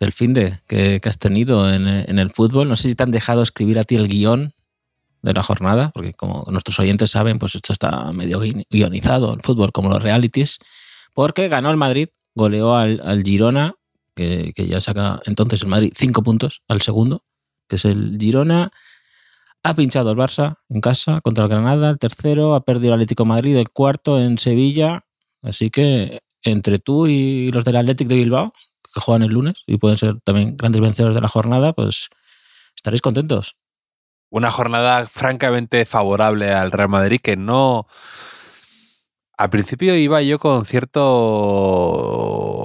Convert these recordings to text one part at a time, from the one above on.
del fin de que, has tenido en, el fútbol. No sé si te han dejado escribir a ti el guion de la jornada, porque como nuestros oyentes saben, pues esto está medio guionizado, el fútbol, como los realities, porque ganó el Madrid, goleó al, Girona, que, ya saca entonces el Madrid cinco puntos al segundo, que es el Girona. Ha pinchado el Barça en casa contra el Granada, el tercero, ha perdido el Atlético Madrid, el cuarto en Sevilla. Así que entre tú y los del Atlético de Bilbao, que juegan el lunes y pueden ser también grandes vencedores de la jornada, pues estaréis contentos. Una jornada francamente favorable al Real Madrid que no... Al principio iba yo con cierto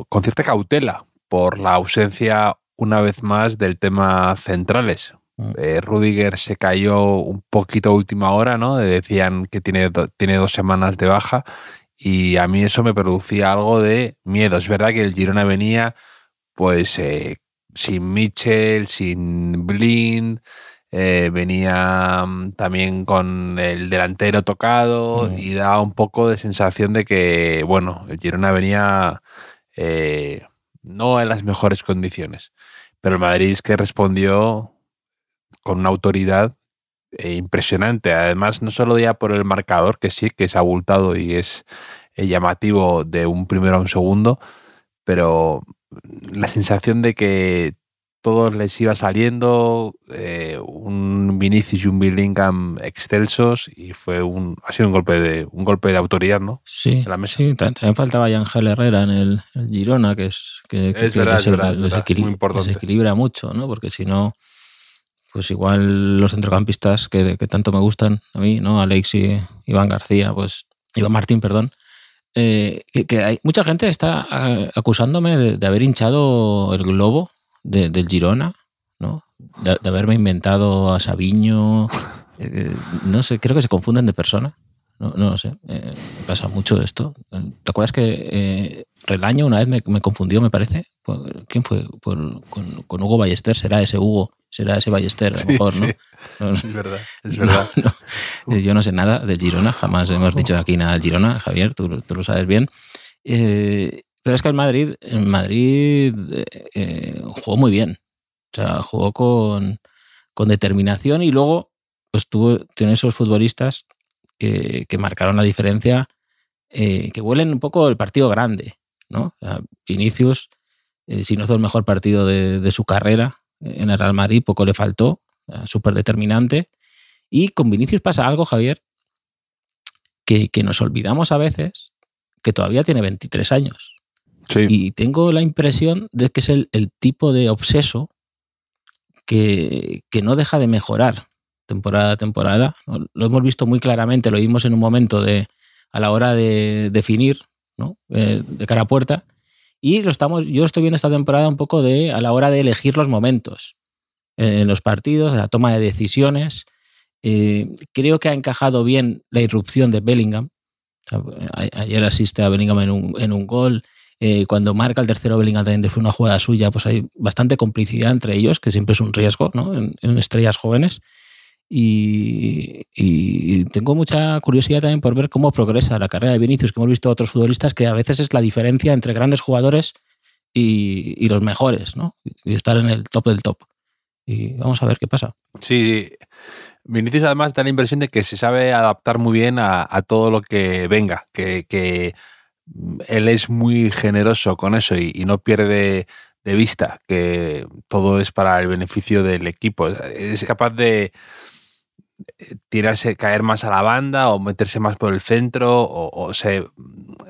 con cierta cautela por la ausencia una vez más del tema centrales. Mm. Eh, Rudiger se cayó un poquito a última hora, ¿no? Decían que tiene, tiene dos semanas de baja y a mí eso me producía algo de miedo. Es verdad que el Girona venía pues eh, sin Mitchell, sin Blind, eh, venía mm, también con el delantero tocado y da un poco de sensación de que, bueno, el Girona venía eh, no en las mejores condiciones. Pero el Madrid es que respondió con una autoridad impresionante. Además, no solo ya por el marcador, que sí, que es abultado y es llamativo de un primero a un segundo, pero la sensación de que todos les iba saliendo, eh, un Vinicius y un Bellingham excelsos y fue un ha sido un golpe de un golpe de autoridad, ¿no? Sí, sí también faltaba Ángel Herrera en el, Girona, que es que, es verdad, desequilibra mucho, ¿no? Porque si no, pues igual los centrocampistas que, tanto me gustan a mí, ¿no? Alex y Iván García, pues Iván Martín, perdón, eh, que, hay mucha gente está eh, acusándome de, haber hinchado el globo del Girona, ¿no? De, haberme inventado a Sabiño. Eh, no sé, creo que se confunden de persona. No, no sé, pasa mucho esto. ¿Te acuerdas que Relaño una vez me, confundió, me parece? ¿Quién fue? con, Hugo Ballester, será ese Hugo, será ese Ballester, a lo mejor, ¿no? Es verdad, es verdad. yo no sé nada de Girona, jamás hemos dicho aquí nada de Girona, Javier, tú, lo sabes bien. Eh, pero es que el Madrid, el Madrid eh, jugó muy bien. O sea, jugó con, determinación y luego pues tuvo, tiene esos futbolistas que, marcaron la diferencia, eh, que huelen un poco el partido grande. ¿No? Vinicius, si no hizo el mejor partido de, su carrera en el Real Madrid, poco le faltó, súper determinante. Y con Vinicius pasa algo, Javier, que, nos olvidamos a veces que todavía tiene 23 años. Y tengo la impresión de que es el, tipo de obseso que, no deja de mejorar temporada a temporada. Lo hemos visto muy claramente, lo vimos en un momento de, a la hora de definir ¿no? Eh, de cara a puerta. Y lo estamos, yo estoy viendo esta temporada un poco de a la hora de elegir los momentos eh, en los partidos, la toma de decisiones. Eh, creo que ha encajado bien la irrupción de Bellingham. ayer asiste a Bellingham en un, en un gol. Cuando marca el tercero Bellingham también de una jugada suya, pues hay bastante complicidad entre ellos, que siempre es un riesgo ¿no? en, estrellas jóvenes. Y, tengo mucha curiosidad también por ver cómo progresa la carrera de Vinicius, que hemos visto otros futbolistas, que a veces es la diferencia entre grandes jugadores y, los mejores, ¿no? y estar en el top del top. Y vamos a ver qué pasa. Sí, Vinicius además da la impresión de que se sabe adaptar muy bien a, todo lo que venga, que, él es muy generoso con eso y, no pierde de vista que todo es para el beneficio del equipo. Es capaz de, tirarse, caer más a la banda o meterse más por el centro o, se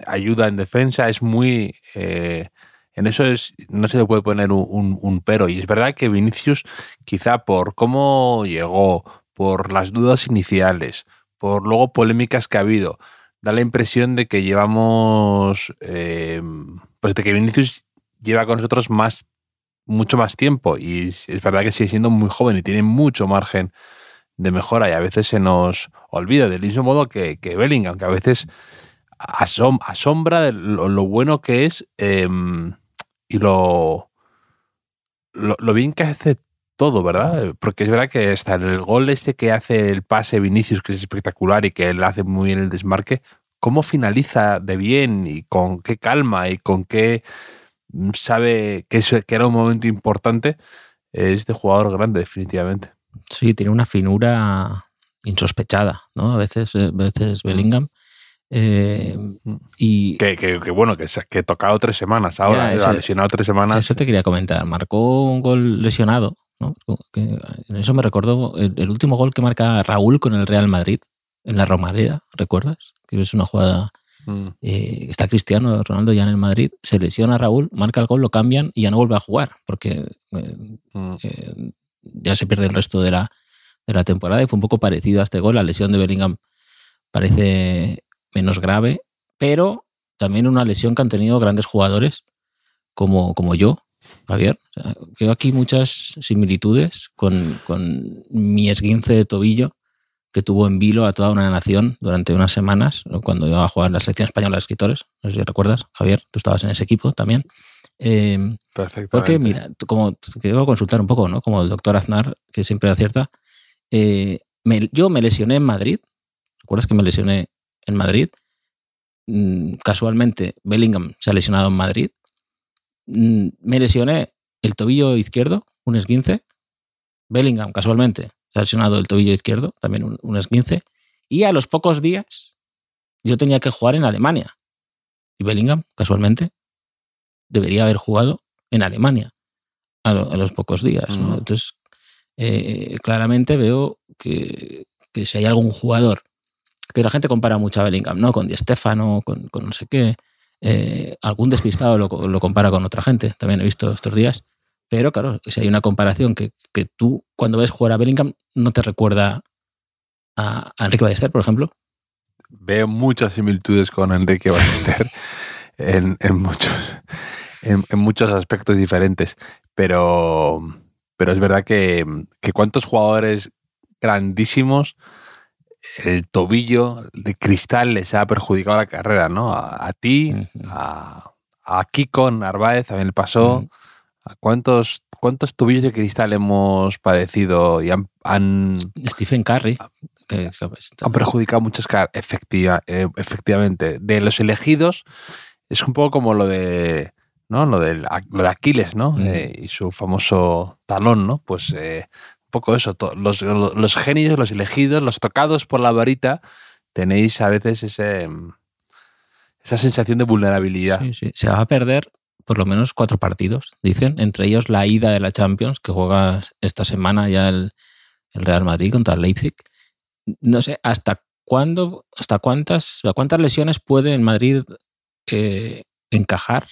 ayuda en defensa. Es muy... Eh, en eso es, no se le puede poner un, pero. Y es verdad que Vinicius, quizá por cómo llegó, por las dudas iniciales, por luego polémicas que ha habido, da la impresión de que llevamos, eh, pues de que Vinicius lleva con nosotros más, mucho más tiempo y es verdad que sigue siendo muy joven y tiene mucho margen de mejora y a veces se nos olvida del mismo modo que, que Bellingham, que a veces asombra de lo, bueno que es em, y lo, lo, bien que hace todo, ¿verdad? Porque es verdad que hasta el gol este que hace el pase Vinicius, que es espectacular y que él hace muy bien el desmarque, ¿cómo finaliza de bien y con qué calma y con qué mm, sabe que, eso, que era un momento importante? Es de jugador grande, definitivamente. Sí, tiene una finura insospechada, ¿no? A veces, eh, a veces mm. Bellingham. Eh, y que, bueno, que, que he tocado tres semanas ahora, ha lesionado tres semanas. Eso te quería comentar. Marcó un gol lesionado en eso me recordó el, último gol que marca Raúl con el Real Madrid en la Romareda, ¿recuerdas? Que es una jugada. Mm. Eh, está Cristiano Ronaldo ya en el Madrid, se lesiona Raúl, marca el gol, lo cambian y ya no vuelve a jugar porque eh, mm. Ya se pierde el resto de la, de la temporada y fue un poco parecido a este gol. La lesión de Bellingham parece menos grave, pero también una lesión que han tenido grandes jugadores como, como yo, Javier. veo aquí muchas similitudes con, mi esguince de tobillo que tuvo en vilo a toda una nación durante unas semanas cuando iba a jugar la selección española de escritores. No sé si recuerdas, Javier, tú estabas en ese equipo también. Eh, Perfecto. Porque, mira, como que debo consultar un poco, ¿no? Como el doctor Aznar, que siempre acierta. Eh, yo me lesioné en Madrid. ¿Recuerdas que me lesioné en Madrid? Mm, casualmente, Bellingham se ha lesionado en Madrid Mm, me lesioné el tobillo izquierdo, un esguince. Bellingham, casualmente, se ha lesionado el tobillo izquierdo, también un, esguince. Y a los pocos días yo tenía que jugar en Alemania. Y Bellingham, casualmente, debería haber jugado en Alemania a, los pocos días. Entonces, eh, claramente veo que, si hay algún jugador que la gente compara mucho a Bellingham, ¿no? Con Di Stefano, con, con no sé qué. Eh, algún despistado lo, compara con otra gente, también he visto estos días. Pero claro, si hay una comparación que, tú cuando ves jugar a Bellingham no te recuerda a, Enrique Ballester, por ejemplo. Veo muchas similitudes con Enrique Ballester en, muchos, en, muchos aspectos diferentes. Pero, pero es verdad que, que cuántos jugadores grandísimos el tobillo de cristal les ha perjudicado la carrera, ¿no? A, ti, a, a, Kiko Narváez también le pasó. ¿A cuántos, cuántos tobillos de cristal hemos padecido y han... Stephen Curry. han perjudicado muchas caras, efectiva, eh, efectivamente. De los elegidos, es un poco como lo de... ¿no? Lo, de, lo de Aquiles, ¿no? Eh, y su famoso talón, ¿no? Pues eh, poco eso, los, los, genios, los elegidos, los tocados por la varita, tenéis a veces ese, esa sensación de vulnerabilidad. Sí, sí. Se va a perder por lo menos cuatro partidos, dicen, entre ellos la ida de la Champions, que juega esta semana ya el, Real Madrid contra el Leipzig. No sé, ¿hasta cuándo, hasta cuántas, cuántas lesiones puede en Madrid eh, encajar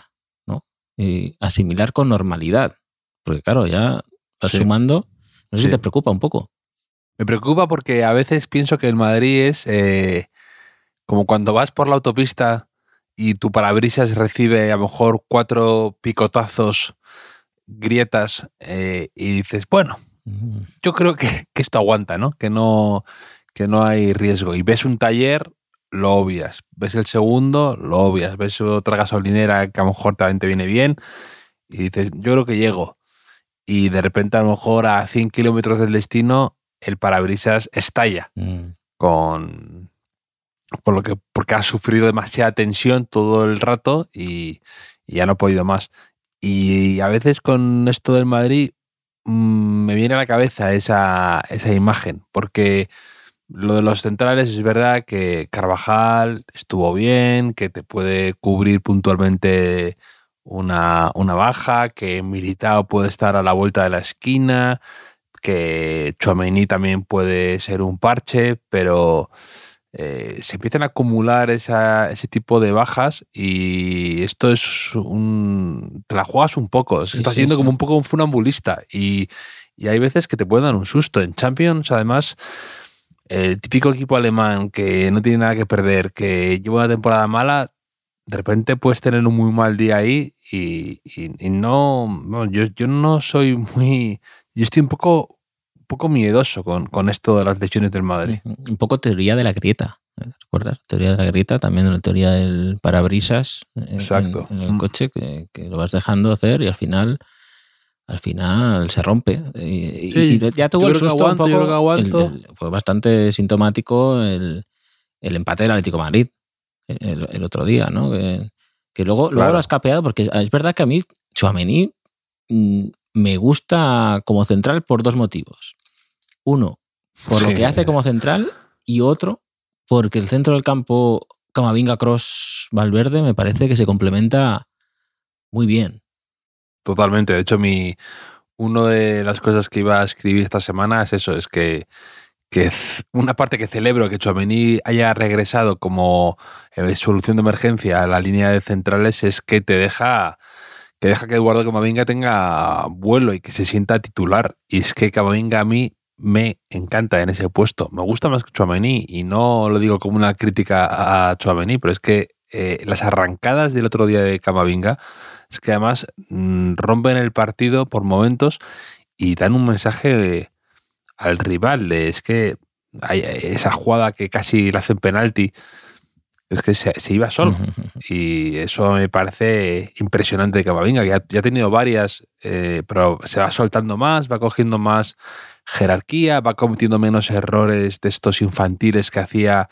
y asimilar con normalidad? Porque claro, ya va sumando no sé si te preocupa un poco. Me preocupa porque a veces pienso que el Madrid es eh, como cuando vas por la autopista y tu parabrisas recibe a lo mejor cuatro picotazos, grietas, eh, y dices, bueno, mm. yo creo que, esto aguanta, ¿no? Que, ¿no? que no hay riesgo. Y ves un taller, lo obvias. Ves el segundo, lo obvias. Ves otra gasolinera que a lo mejor también te viene bien y dices, yo creo que llego y de repente a lo mejor a 100 kilómetros del destino el parabrisas estalla mm. con por lo que porque ha sufrido demasiada tensión todo el rato y, ya no ha podido más y a veces con esto del Madrid mm, me viene a la cabeza esa, esa imagen porque lo de los centrales es verdad que Carvajal estuvo bien, que te puede cubrir puntualmente una, baja, que Militao puede estar a la vuelta de la esquina, que Chouameni también puede ser un parche, pero eh, se empiezan a acumular ese tipo de bajas y esto es un... te la juegas un poco, se está siendo como un poco un funambulista y, y, hay veces que te pueden dar un susto. En Champions, además, el típico equipo alemán que no tiene nada que perder, que lleva una temporada mala, de repente puedes tener un muy mal día ahí y, no, yo, yo no soy muy... Yo estoy un poco poco miedoso con, con, esto de las lesiones del Madrid. Un poco teoría de la grieta. ¿eh? ¿Recuerdas? Teoría de la grieta, también la teoría del parabrisas en, Exacto. en, el mm. coche, que, que, lo vas dejando hacer y al final al final se rompe. Y, sí, y ya tuvo el susto aguanto, un poco. El, el, fue bastante sintomático el, el empate del Atlético de Madrid el, otro día, ¿no? Que, que luego, claro. luego lo has capeado, porque es verdad que a mí, Chouameni, mm, me gusta como central por dos motivos. Uno, por sí. lo que hace como central, y otro, porque el centro del campo Camavinga Cross Valverde me parece que se complementa muy bien. Totalmente. De hecho, mi una de las cosas que iba a escribir esta semana es eso, es que, una parte que celebro que Chouameni haya regresado como eh, solución de emergencia a la línea de centrales es que te deja que deja que Eduardo Camavinga tenga vuelo y que se sienta titular. Y es que Camavinga a mí me encanta en ese puesto. Me gusta más que Chouameni y no lo digo como una crítica a Chouameni, pero es que eh, las arrancadas del otro día de Camavinga es que además mmm, rompen el partido por momentos y dan un mensaje al rival. De, es que hay esa jugada que casi le hacen penalti, es que se, se, iba solo. Y eso me parece impresionante de Camavinga, que ya, ya, ha tenido varias, eh, pero se va soltando más, va cogiendo más jerarquía, va cometiendo menos errores de estos infantiles que hacía,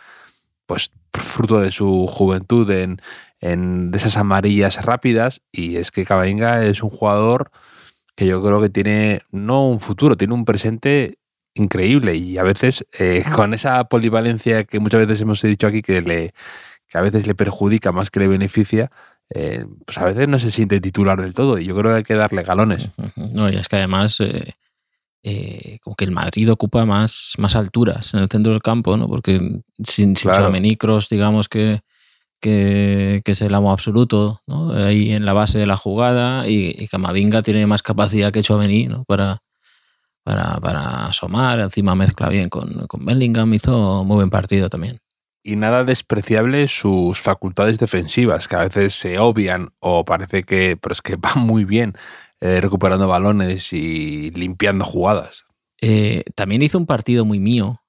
pues fruto de su juventud en, en de esas amarillas rápidas. Y es que Camavinga es un jugador que yo creo que tiene no un futuro, tiene un presente increíble y a veces eh, con esa polivalencia que muchas veces hemos dicho aquí que le que a veces le perjudica más que le beneficia, eh, pues a veces no se siente titular del todo y yo creo que hay que darle galones. No, y es que además eh, eh, como que el Madrid ocupa más, más alturas en el centro del campo, ¿no? Porque sin, sin claro. Digamos que, que, que, es el amo absoluto, ¿no? Ahí en la base de la jugada y, y Camavinga tiene más capacidad que Chouameni, ¿no? Para, para, para asomar, encima mezcla bien con, con Bellingham, hizo muy buen partido también y nada despreciable sus facultades defensivas, que a veces se obvian o parece que, pero es que van muy bien eh, recuperando balones y limpiando jugadas. Eh, también hizo un partido muy mío,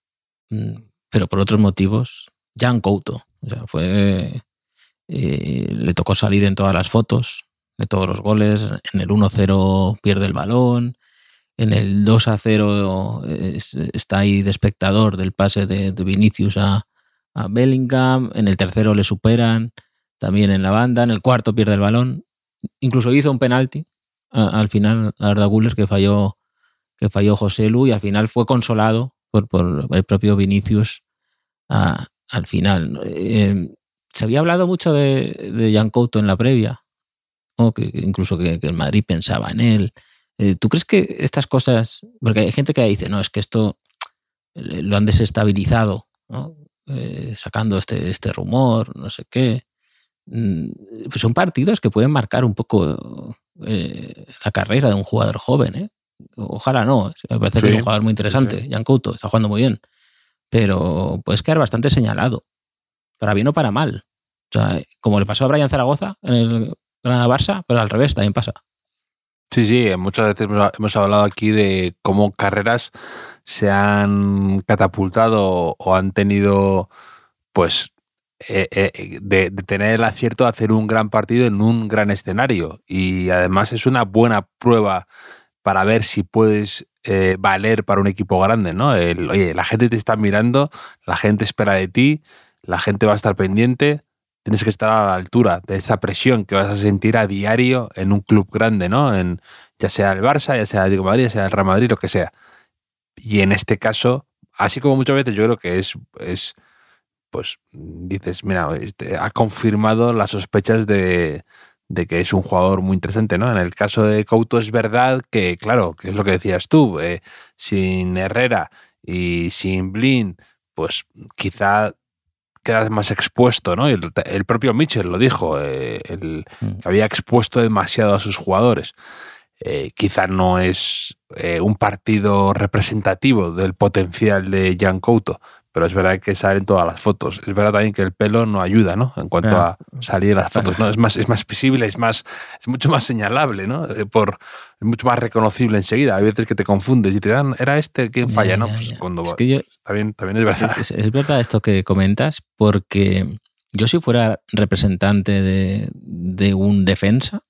mm, pero por otros motivos, Jan Couto. O sea, fue. Eh, le tocó salir en todas las fotos, de todos los goles. En el 1-0 pierde el balón. En el 2-0 está ahí de espectador del pase de, Vinicius a, Bellingham, en el tercero le superan, también en la banda, en el cuarto pierde el balón, incluso hizo un penalti al final Arda Guller que falló, que falló José Lu y al final fue consolado por, por el propio Vinicius al final. Eh, se había hablado mucho de, de Jan Couto en la previa, o que, incluso que, que, el Madrid pensaba en él. Eh, ¿Tú crees que estas cosas, porque hay gente que dice, no, es que esto lo han desestabilizado, ¿no? eh, sacando este, este rumor, no sé qué. Mm, pues son partidos que pueden marcar un poco eh, la carrera de un jugador joven. ¿eh? Ojalá no, me parece sí, que es un jugador muy interesante. Sí. Jan Couto está jugando muy bien, pero puedes quedar bastante señalado, para bien o para mal. O sea, como le pasó a Brian Zaragoza en el Granada Barça, pero al revés también pasa. Sí, sí, muchas veces hemos hablado aquí de cómo carreras se han catapultado o han tenido, pues, eh, eh, de, de, tener el acierto de hacer un gran partido en un gran escenario. Y además es una buena prueba para ver si puedes eh, valer para un equipo grande, ¿no? El, oye, la gente te está mirando, la gente espera de ti, la gente va a estar pendiente, tienes que estar a la altura de esa presión que vas a sentir a diario en un club grande, ¿no? En, ya sea el Barça, ya sea el Madrid, ya sea el Real Madrid, lo que sea. Y en este caso, así como muchas veces yo creo que es, es pues dices, mira, este, ha confirmado las sospechas de, de que es un jugador muy interesante, ¿no? En el caso de Couto es verdad que, claro, que es lo que decías tú, eh, sin Herrera y sin Blin, pues quizá quedas más expuesto, ¿no? El, el propio Mitchell lo dijo, eh, el, Mm. que había expuesto demasiado a sus jugadores. Eh, quizá no es eh, un partido representativo del potencial de Jan Couto, pero es verdad que salen todas las fotos. Es verdad también que el pelo no ayuda, ¿no? En cuanto a salir en las fotos, ¿no? Es más, es más visible, es más, es mucho más señalable, ¿no? Eh, Por, es mucho más reconocible enseguida. Hay veces que te confundes y te dan, ¿era este quien falla? ¿no? Pues cuando Es que yo, también, también es verdad. Es, es verdad esto que comentas, porque yo si fuera representante de, de un defensa,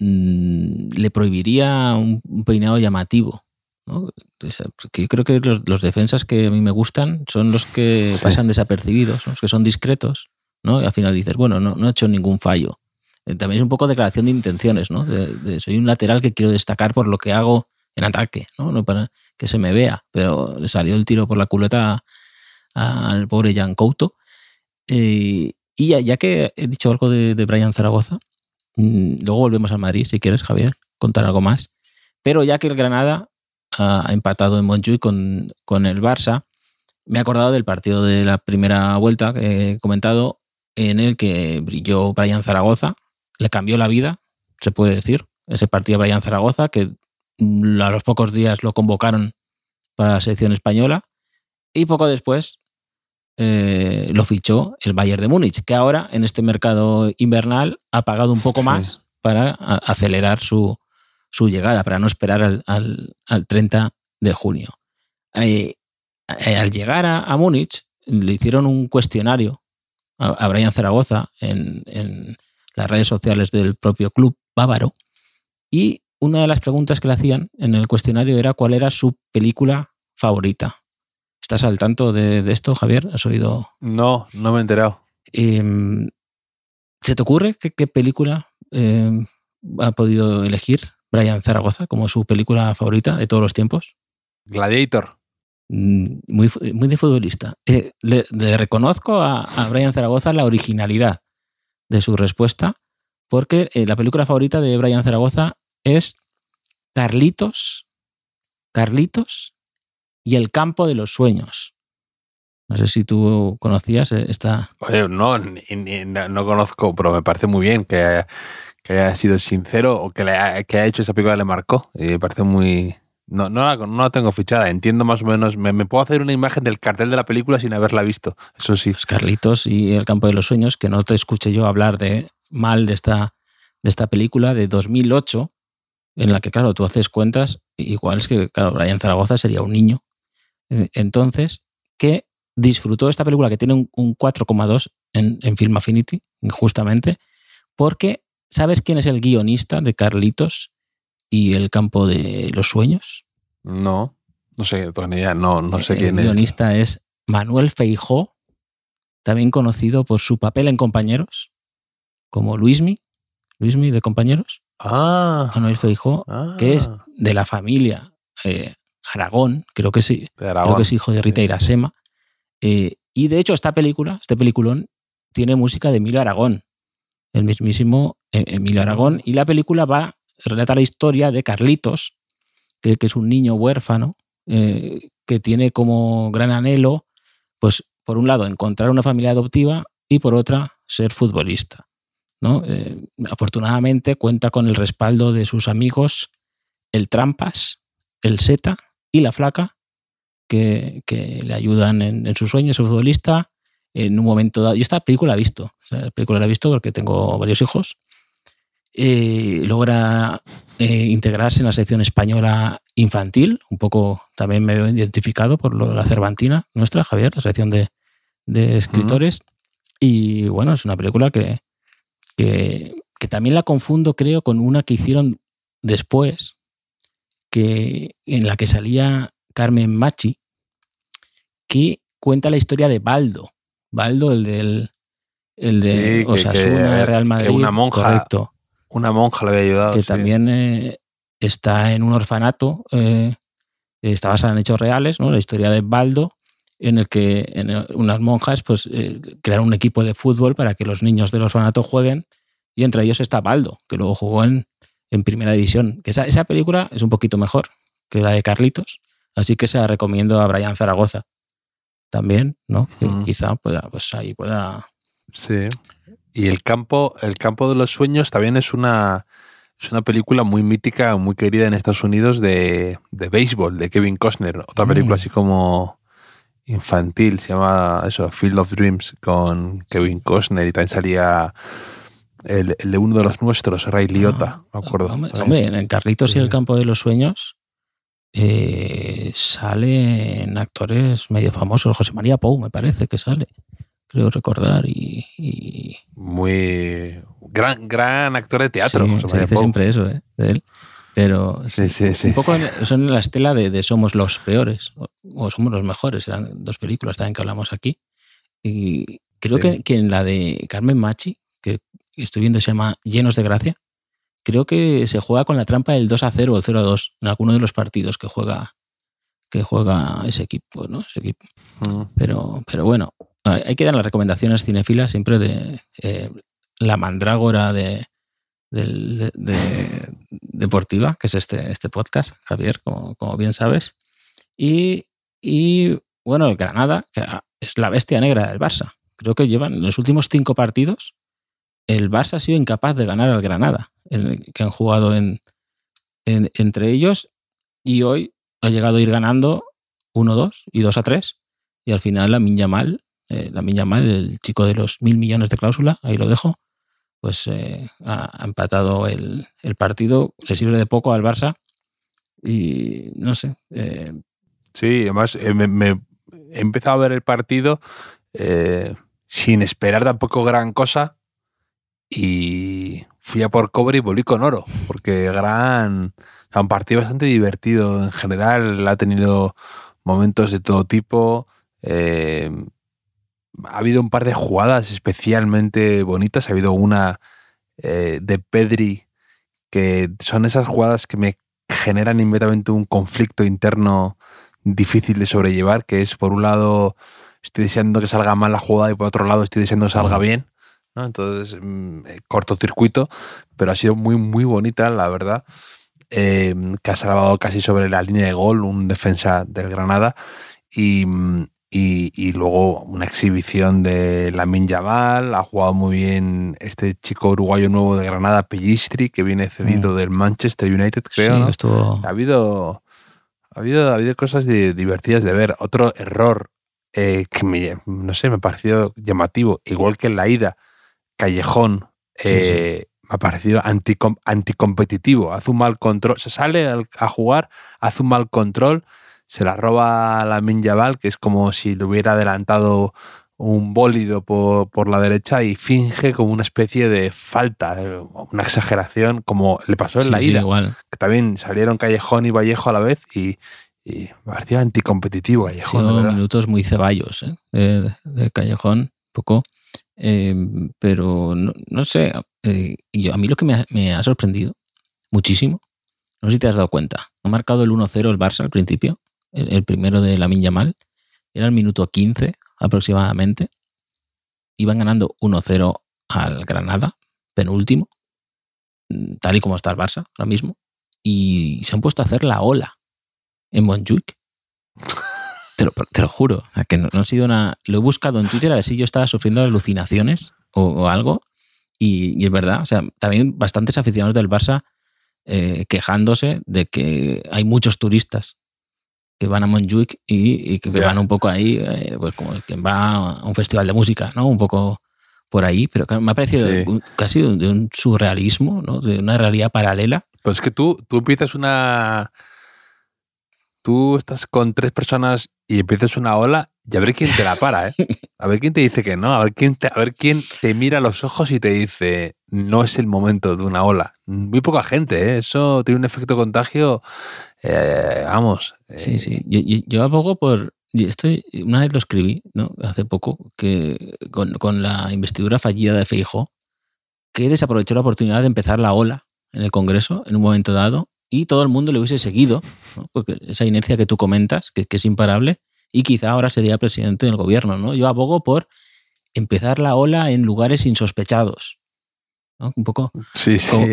mm, le prohibiría un, un peinado llamativo. ¿No? Yo creo que los, los defensas que a mí me gustan son los que Sí. pasan desapercibidos, los que son discretos, ¿no? Y al final dices, bueno, no, no he hecho ningún fallo. Eh, También es un poco declaración de intenciones, ¿no? De- de soy un lateral que quiero destacar por lo que hago en ataque, ¿no? No para que se me vea, pero le salió el tiro por la culeta a- al pobre Jan Couto. Eh, y ya, ya que he dicho algo de, de Brian Zaragoza, mm, luego volvemos al Madrid, si quieres, Javier, contar algo más. Pero ya que el Granada ha empatado en Montjuic con, con el Barça, me he acordado del partido de la primera vuelta que he comentado, en el que brilló Brian Zaragoza, le cambió la vida, se puede decir, ese partido de Brian Zaragoza, que mm, a los pocos días lo convocaron para la selección española, y poco después eh, lo fichó el Bayern de Múnich, que ahora en este mercado invernal ha pagado un poco Sí. más para acelerar su, su llegada, para no esperar al, al- al 30 de junio. Eh, eh, al llegar a, a Múnich, le hicieron un cuestionario a, a Brian Zaragoza en, en las redes sociales del propio club bávaro, y una de las preguntas que le hacían en el cuestionario era cuál era su película favorita. ¿Estás al tanto de, de esto, Javier? ¿Has oído? No, no me he enterado. Em, ¿Se te ocurre qué, qué película em, ha podido elegir Brian Zaragoza como su película favorita de todos los tiempos? Gladiator. Mm, Muy, muy de futbolista. Eh, le, le reconozco a, a Brian Zaragoza la originalidad de su respuesta, porque eh, la película favorita de Brian Zaragoza es Carlitos, Carlitos y el campo de los sueños. No sé si tú conocías eh, esta. Oye, no, ni- ni- no, no conozco, pero me parece muy bien que que haya sido sincero o que, le ha- que haya hecho esa película le marcó. Y me parece muy. No, no, la, no la tengo fichada, entiendo más o menos. Me, puedo hacer una imagen del cartel de la película sin haberla visto. Eso sí. Carlitos y el campo de los sueños, que no te escuché yo hablar de mal de esta, de esta película de 2008, en la que, claro, tú haces cuentas, igual es que, claro, Brian Zaragoza sería un niño. Eh, Entonces, que disfrutó esta película que tiene un, un 4,2 en, en Film Affinity, justamente, porque ¿sabes quién es el guionista de Carlitos y el campo de los sueños? No, no sé, no. No, no sé el quién es. guionista es Manuel Feijó, también conocido por su papel en Compañeros, como Luismi, Luismi de Compañeros, Ah, Manuel Feijó, ah, que es de la familia eh, Aragón, creo que sí, creo que es hijo de Rita. Irasema. eh, y de hecho esta película, este peliculón, tiene música de Emilio Aragón, el mismísimo eh, Emilio Aragón, y la película va, relata la historia de Carlitos, que, que es un niño huérfano, eh, que tiene como gran anhelo, pues por un lado, encontrar una familia adoptiva y por otra, ser futbolista. ¿no? Eh, afortunadamente cuenta con el respaldo de sus amigos, el Trampas, el Seta y la Flaca, que, que le ayudan en, en sus sueños, el futbolista. En un momento dado, yo esta película la he visto, o sea, la película la he visto porque tengo varios hijos. Eh, logra eh, integrarse en la selección española infantil, un poco también me veo identificado por lo la Cervantina nuestra, Javier, la selección de, de escritores. Y bueno, es una película que, que, que también la confundo, creo, con una que hicieron después, que, en la que salía Carmen Machi, que cuenta la historia de Baldo. Baldo, el del el de Sí, Osasuna, que- Real que Madrid. una monja correcto, Una monja le había ayudado. que sí. también eh, está en un orfanato, eh, está basada en hechos reales, ¿no? la historia de Baldo, en el que en el- unas monjas pues, eh, crearon un equipo de fútbol para que los niños del orfanato jueguen Y entre ellos está Baldo, que luego jugó en, en Primera División. Que esa, esa película es un poquito mejor que la de Carlitos, así que se la recomiendo a Brian Zaragoza también, ¿no? Que Mm. quizá pueda, pues ahí pueda. Sí. Y el campo, el campo de los sueños también es una, es una película muy mítica, muy querida en Estados Unidos de, de béisbol, de Kevin Costner. Otra película Mm. así como infantil, se llama eso, Field of Dreams, con Kevin Costner y también salía el, el de uno de los nuestros, Ray Liotta, me acuerdo. Hombre, en el Carlitos y el. Campo de los Sueños eh, salen actores medio famosos. José María Pou, me parece que sale. Creo recordar. Y, y- Muy gran, gran actor de teatro, sí, José se María dice Pou. siempre eso, ¿eh? De él. Pero Sí, sí, sí. un poco son en la estela de, de Somos los peores o, o Somos los mejores. Eran dos películas también que hablamos aquí. Y creo que, que en la de Carmen Machi, que estoy viendo se llama Llenos de Gracia, creo que se juega con la trampa del 2 a 0 o el 0 a 2 en alguno de los partidos que juega que juega ese equipo, ¿no? Ese equipo. Mm. Pero, pero bueno, hay que dar las recomendaciones cinéfilas siempre de eh, la mandrágora de, del- de- deportiva, que es este, este podcast, Javier, como, como bien sabes. Y, y, bueno, el Granada, que es la bestia negra del Barça. Creo que llevan en los últimos cinco partidos, el Barça ha sido incapaz de ganar al Granada, que han jugado en, en- entre ellos, y hoy ha llegado a ir ganando 1-2 y 2-3 y al final la Yamal, eh, la Yamal, el chico de los mil millones de cláusula, ahí lo dejo, pues eh, ha, empatado el, partido, le sirve de poco al Barça y no sé, eh, Sí, además me, me- he empezado a ver el partido sin esperar tampoco gran cosa y fui a por cobre y volví con oro, porque gran, o sea, un partido bastante divertido en general, ha tenido momentos de todo tipo, eh, ha habido un par de jugadas especialmente bonitas, ha habido una eh, de Pedri que son esas jugadas que me generan inmediatamente un conflicto interno difícil de sobrellevar, que es por un lado estoy deseando que salga mal la jugada y por otro lado estoy deseando que salga bien. ¿No? Entonces, mm, eh, cortocircuito, pero ha sido muy, muy bonita, la verdad. eh, que ha salvado casi sobre la línea de gol un defensa del Granada y, mm, y, y luego una exhibición de Lamin Yamal, ha jugado muy bien este chico uruguayo nuevo de Granada, Pellistri, que viene cedido del Manchester United, creo. sí, ¿no? estuvo... Ha habido, ha habido, ha habido cosas di- divertidas de ver. Otro error eh, que me, no sé, me pareció llamativo, igual que en la ida, Callejón, Sí, eh, me ha parecido anticom- anticompetitivo. Hace un mal control, se sale al- a jugar, hace un mal control, se la roba a la Minjabal, que es como si le hubiera adelantado un bólido por, por la derecha y finge como una especie de falta, eh, una exageración, como le pasó en sí, la sí, ida igual. que también salieron Callejón y Vallejo a la vez y, y me parecía anticompetitivo Callejón, verdad. minutos muy ceballos ¿eh? de, de Callejón, poco. Eh, pero no, no sé, eh, yo, a mí lo que me ha, sorprendido muchísimo, no sé si te has dado cuenta, ha marcado el 1-0 el Barça al principio, el, el primero de la Yamal, era el minuto 15 aproximadamente, iban ganando 1-0 al Granada, penúltimo, mm, tal y como está el Barça ahora mismo, y se han puesto a hacer la ola en Montjuic. Te lo, te lo juro, o sea, que no, no ha sido una... Lo he buscado en Twitter a ver si yo estaba sufriendo alucinaciones o, o algo, y, y es verdad, o sea, también bastantes aficionados del Barça eh, quejándose de que hay muchos turistas que van a Montjuic y, y que, van un poco ahí, eh, pues como quien va a un festival de música, ¿no? Un poco por ahí, pero me ha parecido Sí. un- casi de un, de un surrealismo, ¿no? De una realidad paralela. Pues es que tú, tú empiezas una... Tú estás con tres personas y empiezas una ola y a ver quién te la para, ¿eh? A ver quién te dice que no, a ver quién te, a ver quién te mira a los ojos y te dice no es el momento de una ola. Muy poca gente, ¿eh? Eso tiene un efecto contagio, eh, vamos. Sí, eh, sí. Yo, yo, yo abogo por. Estoy, una vez lo escribí, ¿no? Hace poco, que con, con la investidura fallida de Feijo, que desaprovechó la oportunidad de empezar la ola en el Congreso en un momento dado y todo el mundo le hubiese seguido, ¿no? porque esa inercia que tú comentas, que, que es imparable, y quizá ahora sería presidente del gobierno, ¿no? Yo abogo por empezar la ola en lugares insospechados. ¿no? Un poco. Sí, sí. Como-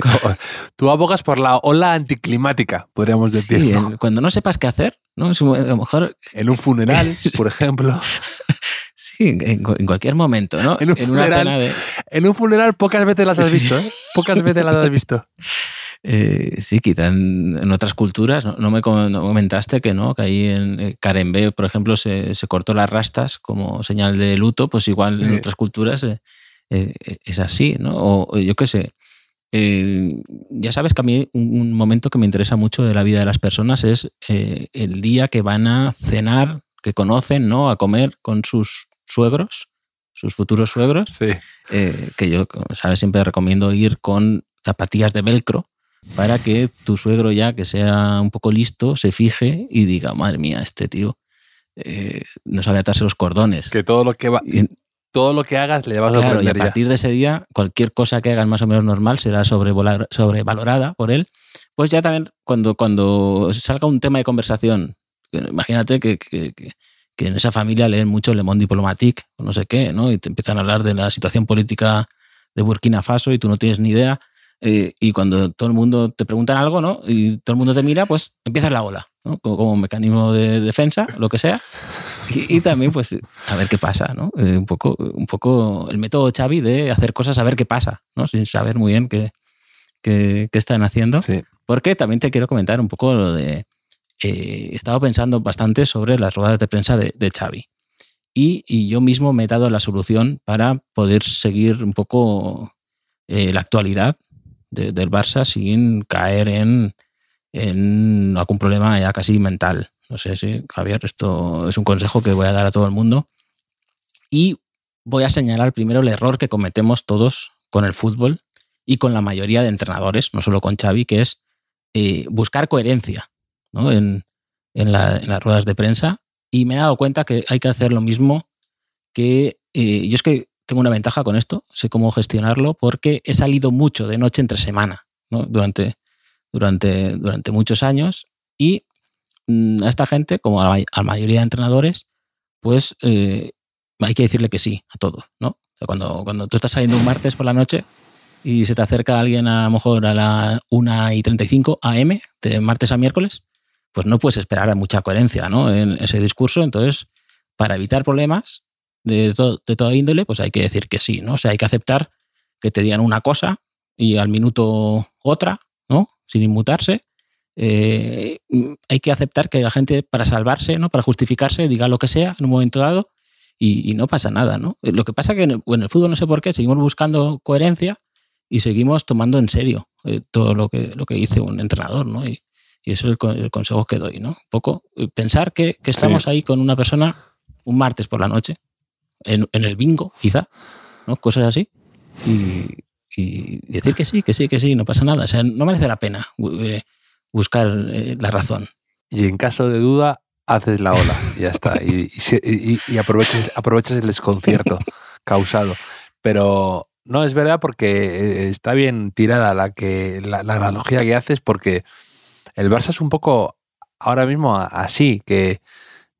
como- Tú abogas por la ola anticlimática, podríamos decir. Sí, ¿no? en- cuando no sepas qué hacer, ¿no? Es a lo mejor, En un funeral, por ejemplo. sí, en, en cualquier momento, ¿no? En un una funeral. cena de. En un funeral pocas veces las has visto, ¿eh? Pocas veces las has visto. Eh, sí, quizá en, en otras culturas, ¿no? No me comentaste que no, que ahí en eh, Carembé, por ejemplo, se, se cortó las rastas como señal de luto, pues igual en Sí. otras culturas eh, eh, es así, ¿no? O, yo qué sé. eh, ya sabes que a mí un, un momento que me interesa mucho de la vida de las personas es eh, el día que van a cenar, que conocen, ¿no? A comer con sus suegros, sus futuros suegros Sí. eh, que yo, como sabes, siempre recomiendo ir con zapatillas de velcro para que tu suegro ya, que sea un poco listo, se fije y diga, madre mía, este tío eh, no sabe atarse los cordones. Que todo lo que va, Y, todo lo que hagas le vas a claro, y a sorprender partir de ese día, cualquier cosa que hagas más o menos normal será sobrevalorada por él. Pues ya también, cuando, cuando salga un tema de conversación, imagínate que, que- que- que en esa familia leen mucho Le Monde Diplomatique o no sé qué, ¿no? Y te empiezan a hablar de la situación política de Burkina Faso y tú no tienes ni idea. Eh, y cuando todo el mundo te preguntan algo, ¿no? Y todo el mundo te mira, pues empieza la ola, ¿no? Como, como mecanismo de defensa, lo que sea. Y, y también, pues, a ver qué pasa, ¿no? Eh, un, poco, un poco el método Xavi de hacer cosas a ver qué pasa, ¿no? Sin saber muy bien qué, qué, qué están haciendo. Sí. Porque también te quiero comentar un poco lo de... eh, he estado pensando bastante sobre las ruedas de prensa de, de Xavi. Y, y yo mismo me he dado la solución para poder seguir un poco eh, la actualidad de- del Barça sin caer en, algún problema ya casi mental. No sé si, Javier, esto es un consejo que voy a dar a todo el mundo. Y voy a señalar primero el error que cometemos todos con el fútbol y con la mayoría de entrenadores, no solo con Xavi, que es eh, buscar coherencia en las ruedas de prensa. Y me he dado cuenta que hay que hacer lo mismo que... eh, yo es que tengo una ventaja con esto, sé cómo gestionarlo, porque he salido mucho de noche entre semana durante, durante, durante muchos años y mm, a esta gente, como a la, mayoría de entrenadores, pues eh, hay que decirle que sí a todo, ¿no? Cuando, cuando tú estás saliendo un martes por la noche y se te acerca alguien a lo mejor a la 1 y 35 AM, de martes a miércoles, pues no puedes esperar a mucha coherencia ¿no? en ese discurso. Entonces, para evitar problemas de, to- de toda índole, pues hay que decir que sí, ¿no? O sea, hay que aceptar que te digan una cosa y al minuto otra, ¿no? Sin inmutarse. Eh, hay que aceptar que la gente, para salvarse, ¿no? Para justificarse, diga lo que sea en un momento dado y, y no pasa nada, ¿no? Lo que pasa que en el, en el fútbol no sé por qué, seguimos buscando coherencia y seguimos tomando en serio eh, todo lo que, lo que dice un entrenador, ¿no? Y, y ese es el, co- el consejo que doy, ¿no? Un poco eh, pensar que, que estamos Sí. ahí con una persona un martes por la noche, en, en el bingo, quizá, ¿no? Cosas así. Y, y decir que sí, que sí, que sí, no pasa nada. O sea, no merece la pena eh, buscar eh, la razón. Y en caso de duda, haces la ola. Ya está. Y, aprovechas, aprovechas el desconcierto causado. Pero no, es verdad porque eh, está bien tirada la, que, la, la analogía que haces porque el Barça es un poco ahora mismo así, que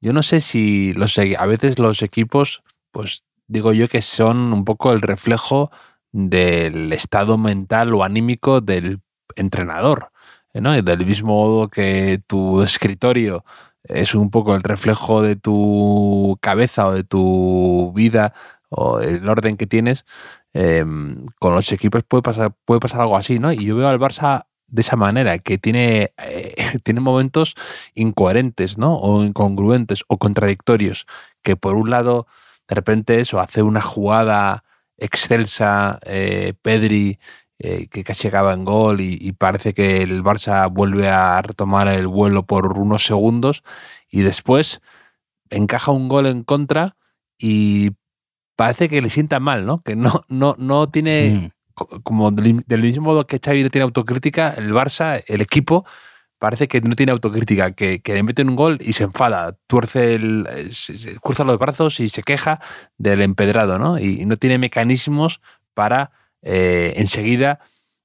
yo no sé si los, a veces los equipos, pues digo yo que son un poco el reflejo del estado mental o anímico del entrenador. ¿no? Y del mismo modo que tu escritorio es un poco el reflejo de tu cabeza o de tu vida o el orden que tienes, eh, con los equipos puede pasar, puede pasar algo así, ¿no? Y yo veo al Barça de esa manera, que tiene, eh, tiene momentos incoherentes, ¿no? O incongruentes o contradictorios, que por un lado, de repente eso, hace una jugada excelsa, eh, Pedri, eh, que casi llegaba en gol y, y parece que el Barça vuelve a retomar el vuelo por unos segundos y después encaja un gol en contra y parece que le sienta mal, ¿no? Que no, no, no tiene, Mm. co- como del, del mismo modo que Xavi no tiene autocrítica, el Barça, el equipo, parece que no tiene autocrítica, que, que le meten un gol y se enfada, tuerce el, eh, se- cruza los brazos y se queja del empedrado, ¿no? Y, no tiene mecanismos para eh, enseguida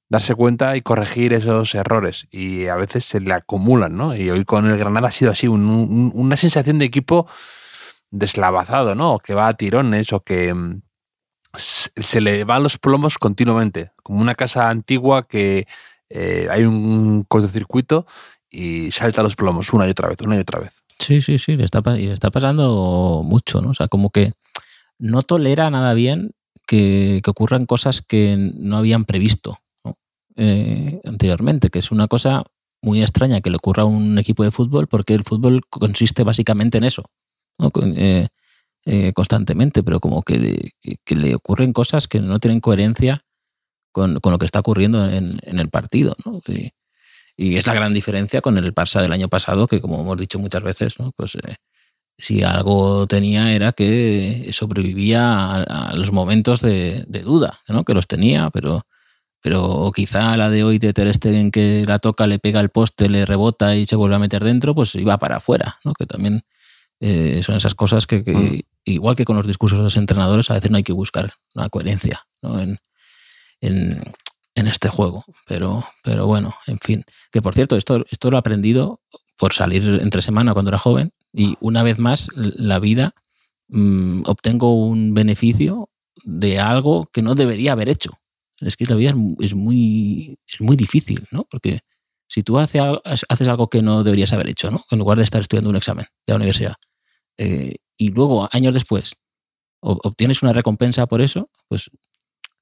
darse cuenta y corregir esos errores. Y a veces se le acumulan, ¿no? Y hoy con el Granada ha sido así, un- un- una sensación de equipo deslavazado, ¿no? Que va a tirones o que, mm, se le van los plomos continuamente, como una casa antigua que eh, hay un cortocircuito y salta los plomos una y otra vez, una y otra vez. Sí, sí, sí, le está, le está pasando mucho, ¿no? O sea, como que no tolera nada bien que, ocurran cosas que no habían previsto eh, anteriormente, que es una cosa muy extraña que le ocurra a un equipo de fútbol, porque el fútbol consiste básicamente en eso, eh, constantemente, pero como que, le ocurren cosas que no tienen coherencia con, lo que está ocurriendo en, el partido. Y, es la gran diferencia con el Barça del año pasado, que como hemos dicho muchas veces, pues si algo tenía era que sobrevivía a, los momentos de, duda, ¿no? que los tenía, pero, pero quizá la de hoy de Ter Stegen que la toca, le pega el poste, le rebota y se vuelve a meter dentro, pues iba para afuera, ¿no? que también eh, son esas cosas que, mm. igual que con los discursos de los entrenadores, a veces no hay que buscar una coherencia en, en, este juego. Pero, pero bueno, en fin. Que por cierto, esto, esto lo he aprendido por salir entre semana cuando era joven y una vez más la vida mm, obtengo un beneficio de algo que no debería haber hecho. Es que la vida es muy, es muy difícil, ¿no? Porque si tú haces, haces algo que no deberías haber hecho, ¿no? En lugar de estar estudiando un examen de la universidad, eh, y luego, años después, obtienes una recompensa por eso, pues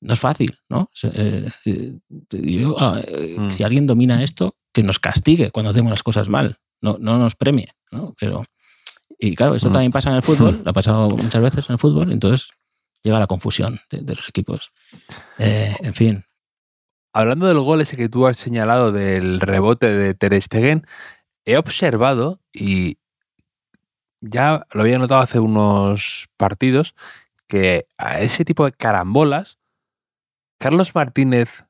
no es fácil, ¿no? Eh, eh, ah, mm. Si alguien domina esto, que nos castigue cuando hacemos las cosas mal, no, no nos premie, ¿no? Pero, y claro, esto mm. también pasa en el fútbol, lo ha pasado muchas veces en el fútbol, entonces llega la confusión de, los equipos. en fin. Hablando del gol ese que tú has señalado del rebote de Ter Stegen, he observado y ya lo había notado hace unos partidos que a ese tipo de carambolas, Carlos Martínez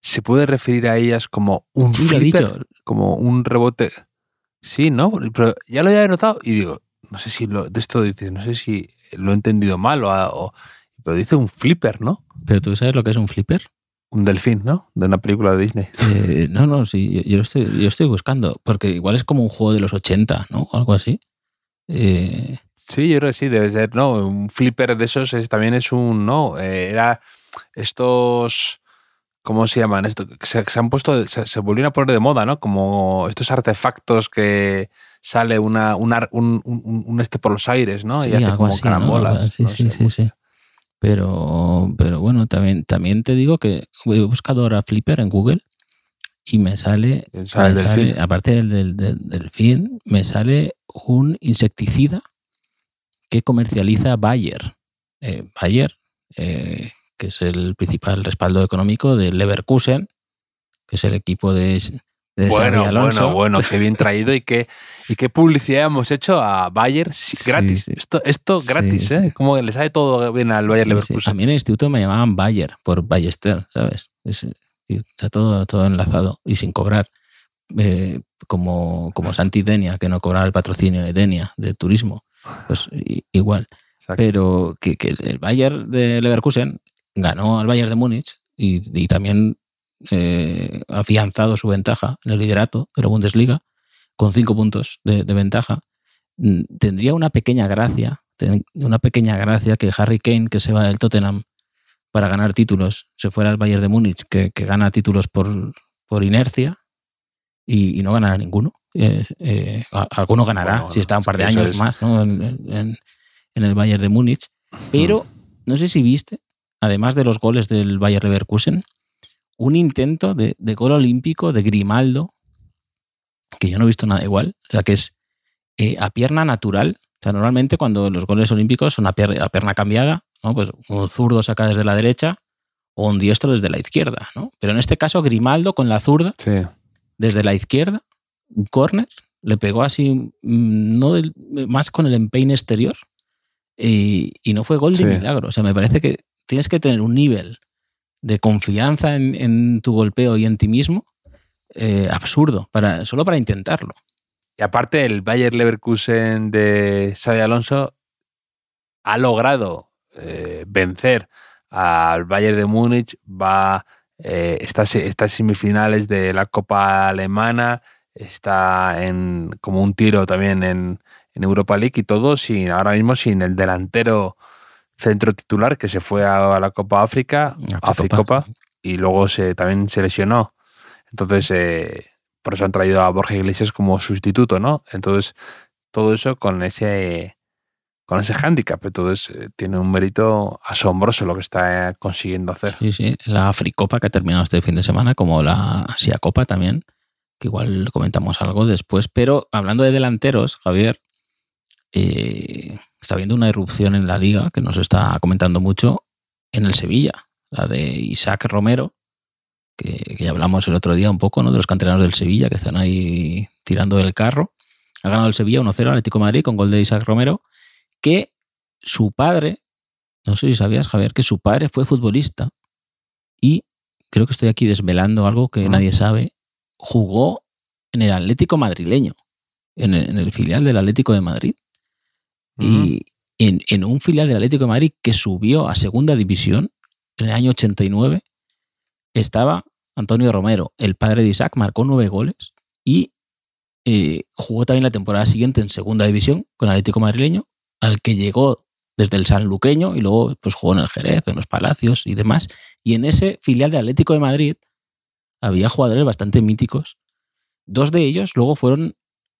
se puede referir a ellas como un flipper, como un rebote. Sí, ¿no? Pero ya lo había notado y digo, no sé si lo, de esto dice, no sé si lo he entendido mal o, pero dice un flipper, ¿no? Pero tú sabes lo que es un flipper? Un delfín, ¿no? De una película de Disney. Eh, no, no, sí, yo, lo estoy, yo estoy buscando, porque igual es como un juego de los 80, ¿no? Algo así. Eh, sí, yo creo que sí, debe ser, ¿no? Un flipper de esos también es un, ¿no? Eh, era estos, ¿cómo se llaman? Esto, se, se han puesto, se, volvieron a poner de moda, ¿no? Como estos artefactos que sale una, un, un, este por los aires, ¿no? y hace como carambolas. Sí, sí, sí, sí. Pero, pero bueno, también, también te digo que he buscado ahora Flipper en Google y me sale, aparte del, del, delfín, me sale un insecticida que comercializa Bayer. Eh, Bayer, eh, que es el principal respaldo económico de Leverkusen, que es el equipo de, de bueno, Bueno, bueno, qué bien traído y qué, y qué publicidad hemos hecho a Bayer gratis. Esto, esto gratis, ¿eh? Como que le sale todo bien al Bayer Leverkusen. A mí en el instituto me llamaban Bayer por Ballester, ¿sabes? está todo, todo enlazado y sin cobrar. Eh, como, como Santi Denia, que no cobraba el patrocinio de Denia, de turismo, pues igual. Pero que, el Bayern de Leverkusen ganó al Bayern de Múnich y, también eh, afianzado su ventaja en el liderato de la Bundesliga con cinco puntos de, ventaja. Mm, tendría una pequeña gracia, una pequeña gracia que Harry Kane, que se va del Tottenham para ganar títulos, se fuera al Bayern de Múnich, que, que gana títulos por, por inercia, y, no ganará ninguno. Eh, eh, alguno ganará si está un par de años más en, el Bayern de Múnich. Pero no sé si viste, además de los goles del Bayern Leverkusen, un intento de, gol olímpico de Grimaldo, que yo no he visto nada igual, o sea, que es eh, a pierna natural. O sea, normalmente cuando los goles olímpicos son a, pierna, pierna cambiada, ¿no? pues un zurdo saca desde la derecha o un diestro desde la izquierda. ¿no? Pero en este caso, Grimaldo con la zurda desde la izquierda, un córner, le pegó así, mm, no más con el empeine exterior, y, no fue gol de milagro. O sea, me parece que tienes que tener un nivel de confianza en, tu golpeo y en ti mismo eh, absurdo, para, solo para intentarlo. Y aparte, el Bayer Leverkusen de Xavi Alonso ha logrado eh, vencer al Bayern de Múnich, va eh, estas, semifinales de la Copa Alemana, está en como un tiro también en, Europa League y todo sin ahora mismo sin el delantero centro titular que se fue a, la Copa África, y luego se, también se lesionó. Entonces, eh, por eso han traído a Borja Iglesias como sustituto, ¿no? Entonces, todo eso con ese con ese hándicap. Entonces, eh, tiene un mérito asombroso lo que está consiguiendo hacer. Sí, sí. La Africopa que ha terminado este fin de semana, como la Asia Copa también, que igual comentamos algo después. Pero hablando de delanteros, Javier, eh, está habiendo una erupción en la liga que nos está comentando mucho en el Sevilla, la de Isaac Romero, que, ya hablamos el otro día un poco, ¿no? De los canteranos del Sevilla que están ahí tirando el carro. Ha ganado el Sevilla 1-0 Atlético Madrid con gol de Isaac Romero, que su padre, no sé si sabías, Javier, que su padre fue futbolista y creo que estoy aquí desvelando algo que nadie sabe, jugó en el Atlético madrileño, en el, filial del Atlético de Madrid. Y en, en, un filial del Atlético de Madrid que subió a segunda división en el año 89 estaba Antonio Romero, el padre de Isaac, marcó nueve goles y eh, jugó también la temporada siguiente en segunda división con Atlético Madrileño, al que llegó desde el Sanluqueño y luego pues, jugó en el Jerez, en los Palacios y demás. Y en ese filial de Atlético de Madrid había jugadores bastante míticos. Dos de ellos luego fueron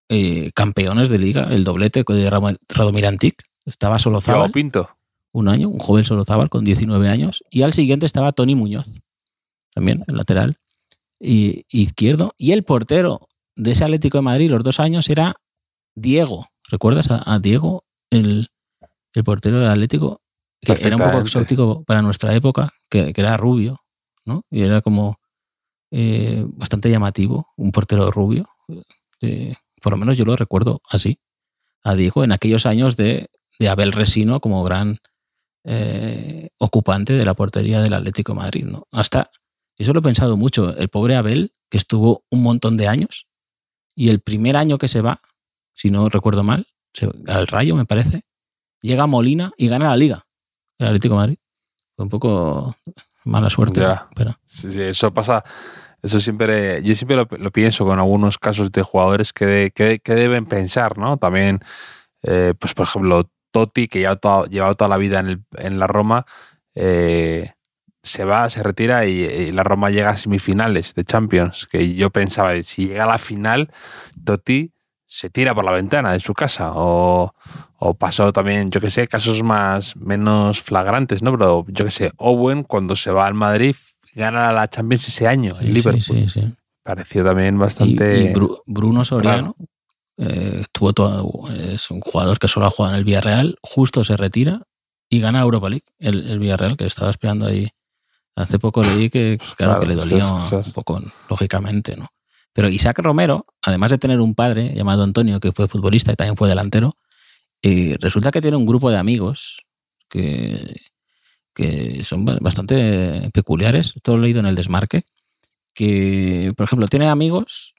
eh, campeones de liga, el doblete de Radomir Antic. Estaba solo Pinto. Un año, un joven Solozábal con 19 años. Y al siguiente estaba Tony Muñoz, también, el lateral y, izquierdo. Y el portero de ese Atlético de Madrid los dos años era Diego. ¿Recuerdas a, Diego, el, portero del Atlético? Que era un poco exótico para nuestra época, que, era rubio, ¿no? Y era como eh, bastante llamativo, un portero rubio. Eh, por lo menos yo lo recuerdo así, a Diego, en aquellos años de, de Abel Resino como gran eh, ocupante de la portería del Atlético de Madrid, ¿no? Hasta eso lo he pensado mucho. El pobre Abel, que estuvo un montón de años, y el primer año que se va, si no recuerdo mal, al Rayo me parece, llega a Molina y gana la liga. El Atlético de Madrid. Fue un poco mala suerte. Pero... Sí, sí, eso pasa. Eso siempre, yo siempre lo, pienso con algunos casos de jugadores que, que, deben pensar, ¿no? También, eh, pues por ejemplo, Totti, que ya ha llevado toda la vida en, el, en la Roma, eh, se va, se retira y, la Roma llega a semifinales de Champions. Que yo pensaba, si llega a la final, Totti se tira por la ventana de su casa. O, pasó también, yo que sé, casos más menos flagrantes, ¿no? Pero yo que sé, Owen cuando se va al Madrid gana la Champions ese año, el Liverpool. Sí, sí, Pareció también bastante. Y, Bruno Soriano eh, tuvo todo, es un jugador que solo ha jugado en el Villarreal, justo se retira y gana Europa League, el, el Villarreal, que estaba esperando ahí Hace poco leí que, claro, que le dolía un poco, lógicamente, ¿no? Pero Isaac Romero, además de tener un padre llamado Antonio, que fue futbolista y también fue delantero, eh, resulta que tiene un grupo de amigos que, que son bastante peculiares. Todo lo he leído en el desmarque. Que, por ejemplo, tiene amigos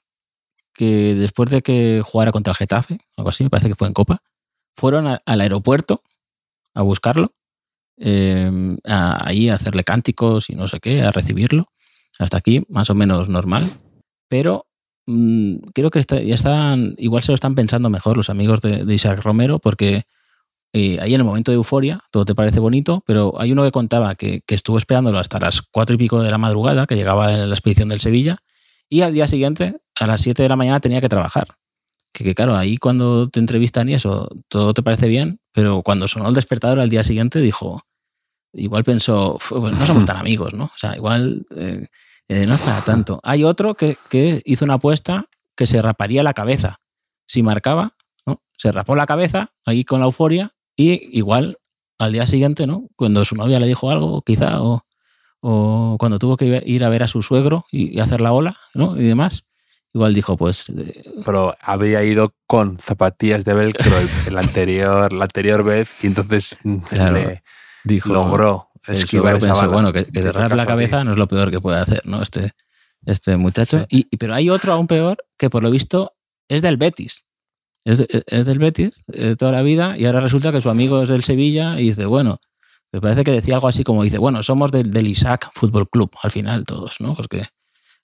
que después de que jugara contra el Getafe, algo así, me parece que fue en Copa, fueron al aeropuerto a buscarlo eh, ahí a hacerle cánticos y no sé qué, a recibirlo. Hasta aquí, más o menos normal. Pero mm, creo que ya están, igual se lo están pensando mejor los amigos de, Isaac Romero, porque eh, ahí en el momento de euforia todo te parece bonito, pero hay uno que contaba que, estuvo esperándolo hasta las cuatro y pico de la madrugada, que llegaba en la expedición del Sevilla, y al día siguiente, a las 7 de la mañana, tenía que trabajar. Que, que, claro, ahí cuando te entrevistan y eso, todo te parece bien, pero cuando sonó el despertador al día siguiente dijo, igual pensó, no somos tan amigos, ¿no? O sea, igual eh, eh, no es para tanto. Hay otro que, hizo una apuesta que se raparía la cabeza. Si marcaba, ¿no? Se rapó la cabeza ahí con la euforia y igual al día siguiente, ¿no? Cuando su novia le dijo algo, quizá, o, cuando tuvo que ir a ver a su suegro y, hacer la ola, ¿no? Y demás, igual dijo, pues... Eh, Pero había ido con zapatillas de velcro el, anterior, la anterior vez y entonces dijo, logró esquivar esa Bueno, que, cerrar la cabeza no es lo peor que puede hacer, ¿no? Este, este muchacho. Y, pero hay otro aún peor que por lo visto es del Betis. Es, del Betis de toda la vida y ahora resulta que su amigo es del Sevilla y dice, bueno, me parece que decía algo así como dice, bueno, somos del, del Isaac Fútbol Club al final todos, ¿no? Porque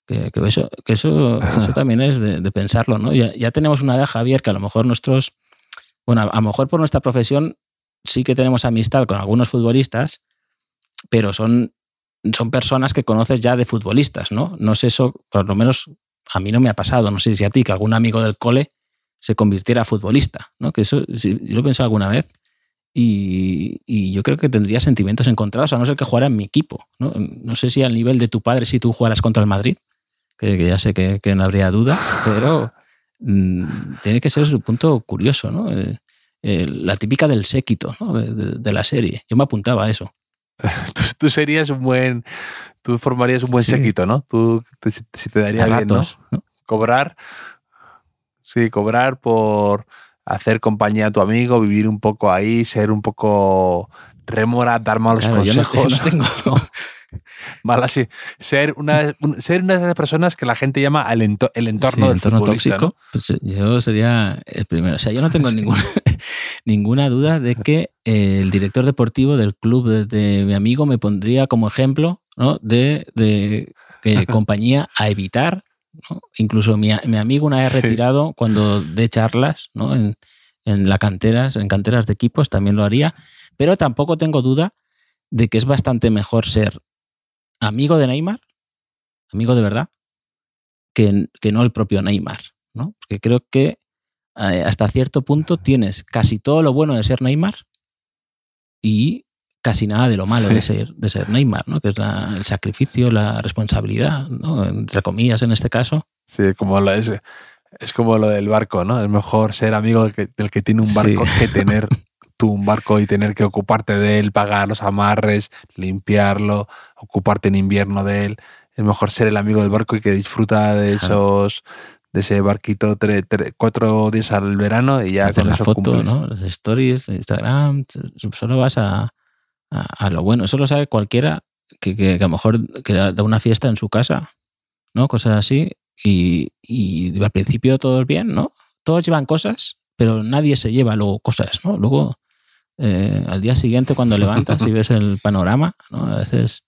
que, eso, que eso, eso también es de, pensarlo, ¿no? Ya, ya, tenemos una edad, Javier, que a lo mejor nuestros, bueno, a lo mejor por nuestra profesión sí que tenemos amistad con algunos futbolistas, pero son, son personas que conoces ya de futbolistas, ¿no? No sé eso, por lo menos a mí no me ha pasado, no sé si a ti, que algún amigo del cole se convirtiera a futbolista, ¿no? Que eso yo lo he pensado alguna vez y, yo creo que tendría sentimientos encontrados, a no ser que jugara en mi equipo, ¿no? No sé si al nivel de tu padre si tú jugaras contra el Madrid, que, ya sé que, no habría duda, pero mm, tiene que ser su punto curioso, ¿no? Eh, eh, la típica del séquito ¿no? de, la serie. Yo me apuntaba a eso. tú, serías un buen, tú formarías un buen séquito, ¿no? Tú si te daría bien, ¿no? Cobrar, sí, cobrar por hacer compañía a tu amigo, vivir un poco ahí, ser un poco rémora, dar malos consejos. Yo no, tengo, Vale, sí. Ser una, ser una de esas personas que la gente llama el, entorno del entorno tóxico. Pues eh, yo sería el primero. O sea, yo no tengo ninguna, ninguna duda de que el director deportivo del club de, mi amigo me pondría como ejemplo ¿no? de, de compañía a evitar. Incluso mi, amigo una vez retirado cuando de charlas ¿no? en, en la canteras, en canteras de equipos también lo haría. Pero tampoco tengo duda de que es bastante mejor ser amigo de Neymar, amigo de verdad, que, que no el propio Neymar, ¿no? Porque creo que eh, hasta cierto punto tienes casi todo lo bueno de ser Neymar y casi nada de lo malo de, ser, de ser Neymar, ¿no? Que es el sacrificio, la responsabilidad, ¿no? Entre comillas en este caso. Sí, como lo es, es como lo del barco, ¿no? Es mejor ser amigo del que, del que tiene un barco que tener tú un barco y tener que ocuparte de él, pagar los amarres, limpiarlo, ocuparte en invierno de él. Es mejor ser el amigo del barco y que disfruta de esos de ese barquito cuatro días al verano y ya con la foto, ¿no? Las stories Instagram, solo vas a, a, lo bueno. Eso lo sabe cualquiera que, que, a lo mejor que da una fiesta en su casa, ¿no? Cosas así. Y, y al principio todo es bien, ¿no? Todos llevan cosas, pero nadie se lleva luego cosas, ¿no? Luego eh, al día siguiente cuando levantas y ves el panorama, ¿no? a veces,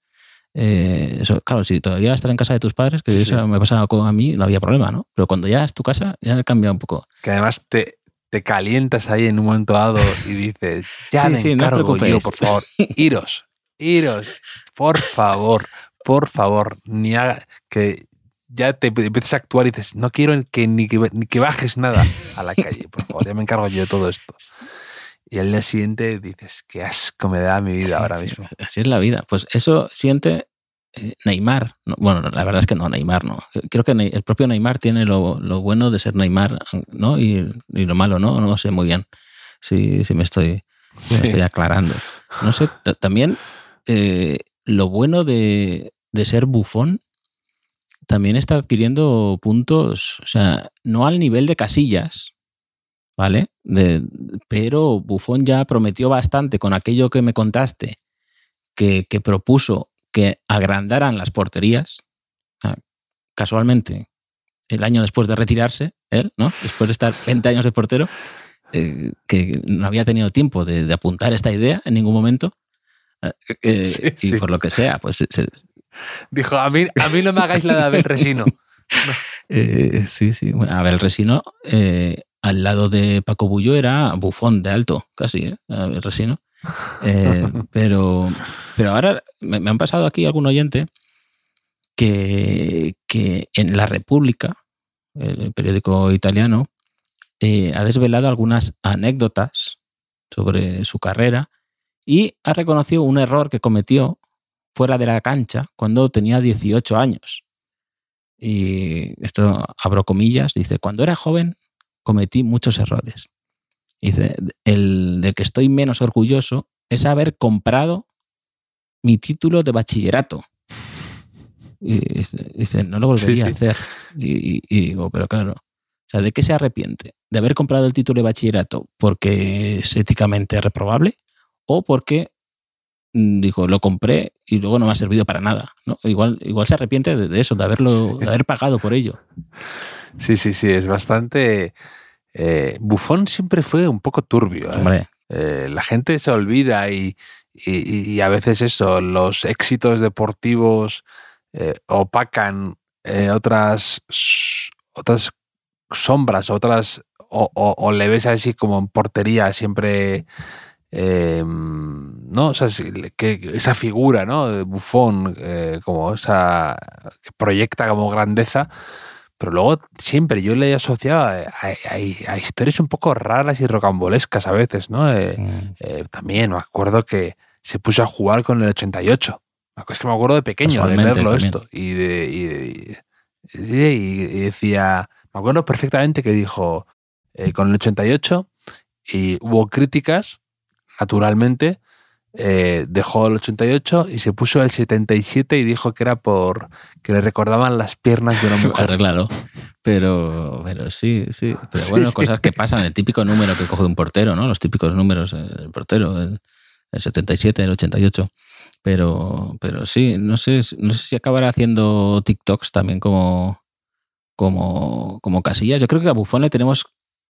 eh, eso, claro, si todavía estás en casa de tus padres, que eso me pasaba con a mí, no había problema, ¿no? Pero cuando ya es tu casa, ya cambia un poco. Que además te, te calientas ahí en un momento dado y dices, ya me encargo yo, por favor, iros, iros, por favor, por favor, ni haga, que ya te empiezas a actuar y dices, no quiero que ni, que ni que bajes nada a la calle, por favor, ya me encargo yo de todo esto. Y al día siguiente dices, qué asco me da mi vida ahora mismo. Así es la vida. Pues eso siente eh, Neymar. bueno, la verdad es que no, Neymar no. Creo que el propio Neymar tiene lo, bueno de ser Neymar, ¿no? Y, lo malo, ¿no? No sé muy bien si, me, estoy, estoy aclarando. No sé, también eh, lo bueno de, de ser bufón también está adquiriendo puntos, o sea, no al nivel de casillas, ¿vale? pero Buffon ya prometió bastante con aquello que me contaste, que, propuso que agrandaran las porterías. Casualmente, el año después de retirarse, él, ¿no? Después de estar 20 años de portero, eh, que no había tenido tiempo de, apuntar esta idea en ningún momento. Eh, eh, y por lo que sea, pues... Dijo, a mí, a mí no me hagáis la de Abel Resino. sí, sí. Abel Resino al lado de Paco Bullo era bufón de alto, casi, ¿eh? el resino. Eh, pero, pero ahora me, han pasado aquí algún oyente que, que en La República, el periódico italiano, eh, ha desvelado algunas anécdotas sobre su carrera y ha reconocido un error que cometió fuera de la cancha cuando tenía 18 años. Y esto abro comillas, dice, cuando era joven cometí muchos errores. Dice, el de que estoy menos orgulloso es haber comprado mi título de bachillerato. Y dice, no lo volvería a hacer. Y, digo, pero claro, o sea, ¿de qué se arrepiente? ¿De haber comprado el título de bachillerato porque es éticamente reprobable? ¿O porque, mm, dijo, lo compré y luego no me ha servido para nada? ¿no? Igual, igual se arrepiente de, eso, de, haberlo, de haber pagado por ello. Sí, sí, sí, es bastante... Eh, Bufón siempre fue un poco turbio. ¿eh? Eh, la gente se olvida y, a veces eso, los éxitos deportivos opacan otras, otras sombras, otras, o, le ves así como en portería siempre eh, ¿no? O sea, que esa figura, ¿no? De bufón, eh, como esa que proyecta como grandeza, pero luego siempre yo le he asociado a, historias un poco raras y rocambolescas a veces, ¿no? Eh, mm. también me acuerdo que se puso a jugar con el 88. Es que me acuerdo de pequeño de verlo esto y, de, y, decía, me acuerdo perfectamente que dijo con el 88 y hubo críticas naturalmente, eh, dejó el 88 y se puso el 77 y dijo que era por que le recordaban las piernas de una mujer. claro, pero, pero sí, sí. Pero bueno, cosas que pasan, el típico número que coge un portero, ¿no? Los típicos números del portero, el, 77, el 88. Pero, pero sí, no sé, no sé si acabará haciendo TikToks también como, como, como Casillas. Yo creo que a Buffon le tenemos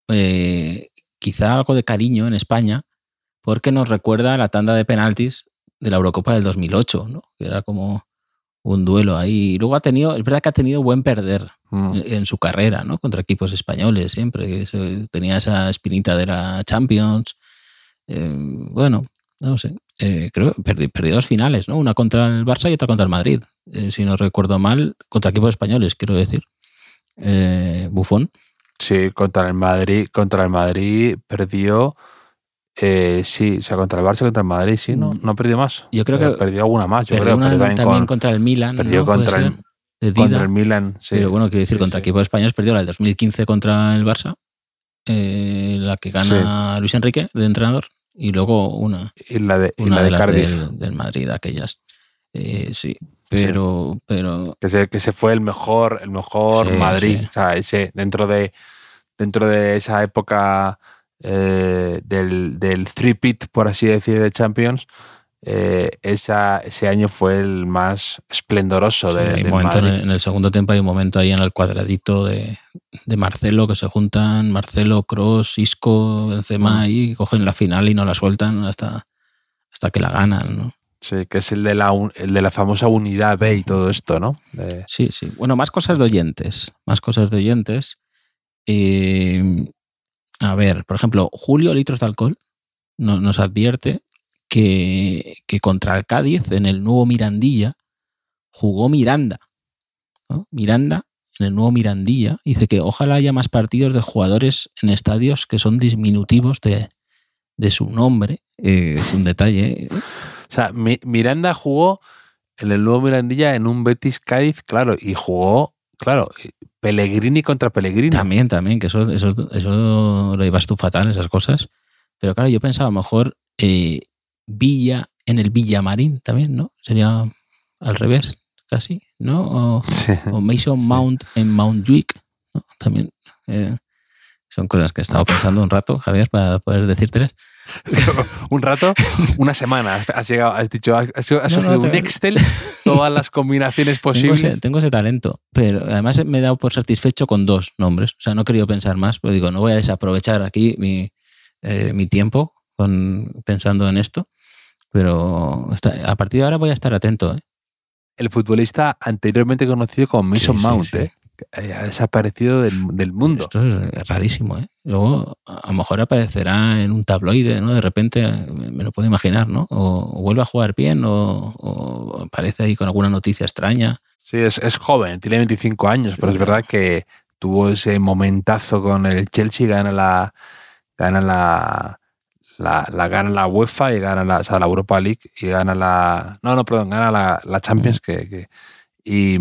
eh, quizá algo de cariño en España porque nos recuerda a la tanda de penaltis de la Eurocopa del 2008, ¿no? que era como un duelo ahí. Y luego ha tenido, es verdad que ha tenido buen perder mm. en, su carrera, ¿no? Contra equipos españoles siempre. tenía esa espinita de la Champions. Eh, bueno, no sé. Eh, creo que perdió, dos finales, ¿no? Una contra el Barça y otra contra el Madrid. Eh, si no recuerdo mal, contra equipos españoles, quiero decir. Bufón. Sí, contra el Madrid, contra el Madrid perdió eh, sí, o sea, contra el Barça, contra el Madrid, sí, no, mm. no perdió más. Yo creo que perdió alguna más. Yo perdió creo, también, contra el Milan. Perdió contra, el, contra el Milan, sí. Pero bueno, quiero decir, contra equipos españoles perdió la del 2015 contra el Barça, eh, la que gana Luis Enrique de entrenador, y luego una, y la de, una de, las del, Madrid, aquellas. Eh, sí, pero, pero que se, que se fue el mejor, el mejor Madrid, o sea, ese dentro de dentro de esa época eh, del, del three-pit, por así decir, de Champions, eh, esa, ese año fue el más esplendoroso de, En, el, segundo tiempo hay un momento ahí en el cuadradito de, de Marcelo que se juntan Marcelo, Cross, Isco, Benzema mm. y cogen la final y no la sueltan hasta, hasta que la ganan, ¿no? Sí, que es el de la, el de la famosa unidad B y todo esto, ¿no? Sí, sí. Bueno, más cosas de oyentes. Más cosas de oyentes. Eh, a ver, por ejemplo, Julio Litros de Alcohol nos advierte que, contra el Cádiz, en el nuevo Mirandilla, jugó Miranda. Miranda en el nuevo Mirandilla. Dice que ojalá haya más partidos de jugadores en estadios que son disminutivos de, su nombre. Eh, es un detalle. ¿eh? O sea, Miranda jugó en el nuevo Mirandilla en un Betis Cádiz, claro, y jugó, claro, Pellegrini contra Pellegrini. También, también, que eso, eso, eso lo llevas tú fatal, esas cosas. Pero claro, yo pensaba a lo mejor eh, Villa en el Villamarín también, ¿no? Sería al revés, casi, ¿no? O, Mason Mount en Mount Juic, ¿no? También. Eh, son cosas que he estado pensando un rato, Javier, para poder decírteles. un rato, una semana. Has llegado, has dicho, has, un Excel, todas las combinaciones posibles. Tengo ese, talento, pero además me he dado por satisfecho con dos nombres. O sea, no he querido pensar más, pero digo, no voy a desaprovechar aquí mi, eh, mi tiempo con, pensando en esto. Pero a partir de ahora voy a estar atento. ¿eh? El futbolista anteriormente conocido como Mason Mount, ¿eh? Ha desaparecido del, mundo. Esto es rarísimo, ¿eh? Luego, a lo mejor aparecerá en un tabloide, ¿no? De repente, me lo puedo imaginar, ¿no? O, vuelve a jugar bien o, aparece ahí con alguna noticia extraña. Sí, es, joven, tiene 25 años, pero es verdad que tuvo ese momentazo con el Chelsea, gana la, gana la, la, gana la UEFA y gana la, la Europa League y gana la... No, no, perdón, gana la, Champions que, y,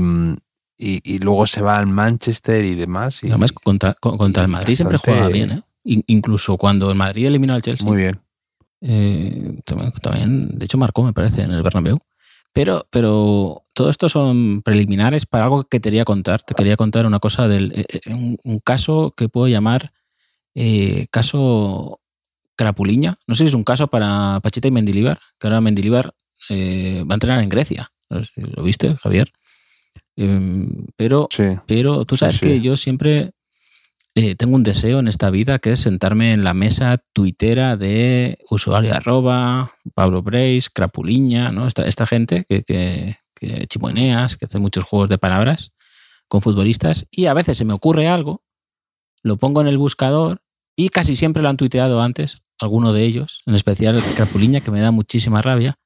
y, luego se va al Manchester y demás. Y, Además, contra, contra el Madrid siempre juega bien, ¿eh? Incluso cuando el Madrid eliminó al Chelsea. Muy bien. Eh, también, de hecho, marcó, me parece, en el Bernabéu. Pero, pero todo esto son preliminares para algo que te quería contar. Te quería contar una cosa del eh, un, caso que puedo llamar caso Crapuliña. No sé si es un caso para Pachita y Mendilibar, que ahora Mendilibar va a entrenar en Grecia. ¿Lo viste, Javier? Em, pero, pero tú sabes que yo siempre eh, tengo un deseo en esta vida que es sentarme en la mesa tuitera de usuario arroba, Pablo Breis, Crapuliña, ¿no? Esta, esta gente que, que, que que hace muchos juegos de palabras con futbolistas y a veces se me ocurre algo, lo pongo en el buscador y casi siempre lo han tuiteado antes alguno de ellos, en especial Crapuliña, que me da muchísima rabia,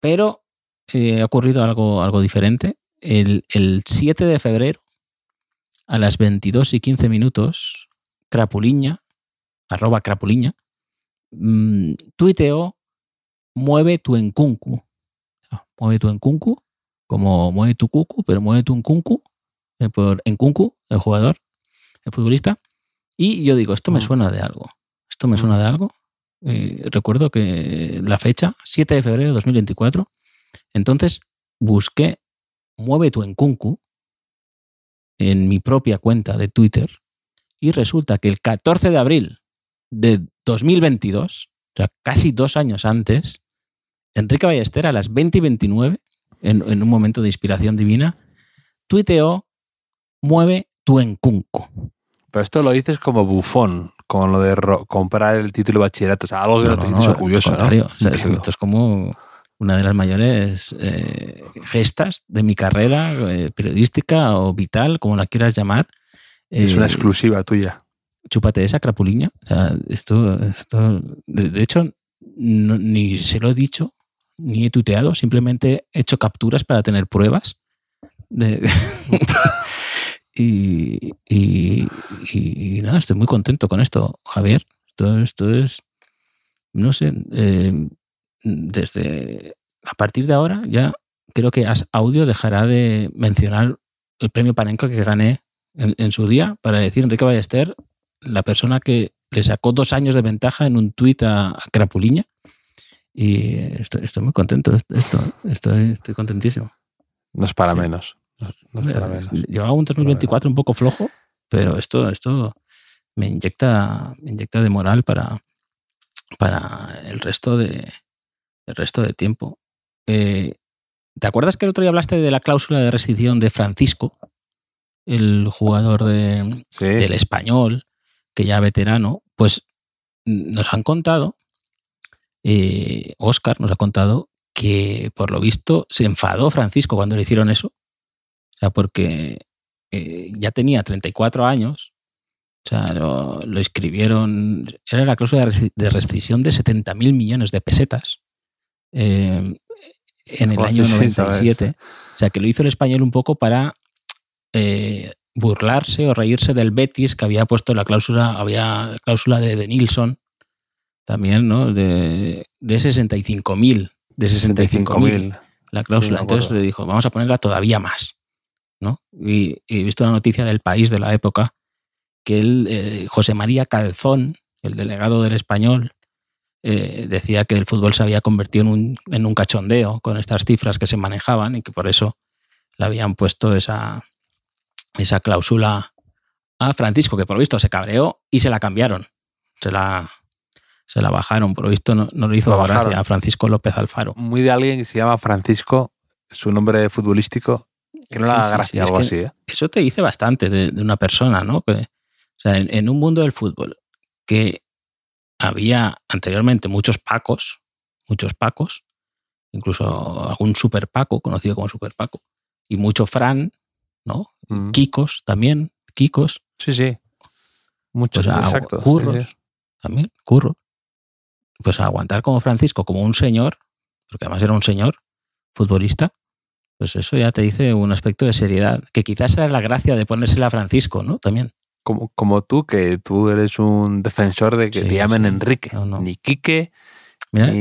pero eh, ha ocurrido algo, algo diferente. El, el 7 de febrero, a las 22 y 15 minutos, Crapuliña, arroba Crapuliña, mm, tuiteó mueve tu encuncu. Ah, mueve tu encuncu, como mueve tu cucu, pero mueve tu encuncu, eh, por encuncu, el jugador, el futbolista. Y yo digo, esto me Mm. suena de algo. Esto me suena de algo. Eh, recuerdo que la fecha, 7 de febrero de 2024. Entonces busqué Mueve tu encuncu en mi propia cuenta de Twitter y resulta que el 14 de abril de 2022, o sea, casi dos años antes, Enrique Ballester a las 20 y 29, en, en un momento de inspiración divina, tuiteó Mueve tu encuncu. Pero esto lo dices como bufón, como lo de comprar el título de bachillerato. O sea, algo que no, te sientes orgulloso, ¿no? contrario. O sea, esto, Entiendo. esto es como una de las mayores eh, gestas de mi carrera eh, periodística o vital, como la quieras llamar. Es una Eh, exclusiva tuya. chúpate esa crapuliña. O sea, esto, esto de, de hecho, no- ni se lo he dicho, ni he tuiteado, simplemente he hecho capturas para tener pruebas. de- y, y- y- y nada, estoy muy contento con esto, Javier. Esto, esto es, no sé, eh, desde a partir de ahora ya creo que As Audio dejará de mencionar el premio Panenka que gané en, en su día para decir Enrique Ballester, la persona que le sacó dos años de ventaja en un tuit a, a Crapuliña. Y estoy, estoy muy contento. Esto, estoy, estoy contentísimo. No es para sí. menos. No, es para menos. Llevaba un 2024 un poco flojo, pero esto, esto me inyecta, me inyecta de moral para, para el resto de el resto de tiempo. Eh, ¿Te acuerdas que el otro día hablaste de la cláusula de rescisión de Francisco, el jugador de, Sí. del español, que ya veterano? Pues nos han contado, eh, Oscar nos ha contado que por lo visto se enfadó Francisco cuando le hicieron eso. O sea, porque eh, ya tenía 34 años. O sea, lo, lo escribieron. Era la cláusula de rescisión de 70 mil millones de pesetas. Eh, en el año sí, sí, sabes. 97. O sea, que lo hizo el español un poco para eh, burlarse o reírse del Betis, que había puesto la cláusula, había cláusula de, de Nilsson también, ¿no? De, de 65 mil. De 65 mil 65.000. la cláusula. Entonces le dijo, vamos a ponerla todavía más. ¿no? Y, he visto una noticia del país de la época que él, eh, José María Calzón, el delegado del español, eh, decía que el fútbol se había convertido en un, en un cachondeo con estas cifras que se manejaban y que por eso le habían puesto esa, esa cláusula a Francisco, que por lo visto se cabreó y se la cambiaron. Se la, se la bajaron. Por lo visto no, no le hizo La gracia a Francisco López Alfaro. Muy de alguien que se llama Francisco, su nombre futbolístico, que no le Sí, es algo así. ¿eh? eso te dice bastante de, de una persona, ¿no? Que, o sea, en, en un mundo del fútbol que había anteriormente muchos pacos, muchos pacos, incluso algún super paco, conocido como super paco, y mucho Fran, ¿no? Mm. Kikos también, Kikos, Sí, sí. Muchos, pues sí, curros, sí. también, curro. Pues a aguantar como Francisco, como un señor, porque además era un señor futbolista, pues eso ya te dice un aspecto de seriedad, que quizás era la gracia de ponérsela a Francisco, ¿no? También. Como, como tú, que tú eres un defensor de que Sí, te llamen sí. Enrique. No, no. Ni Quique, Mira, ni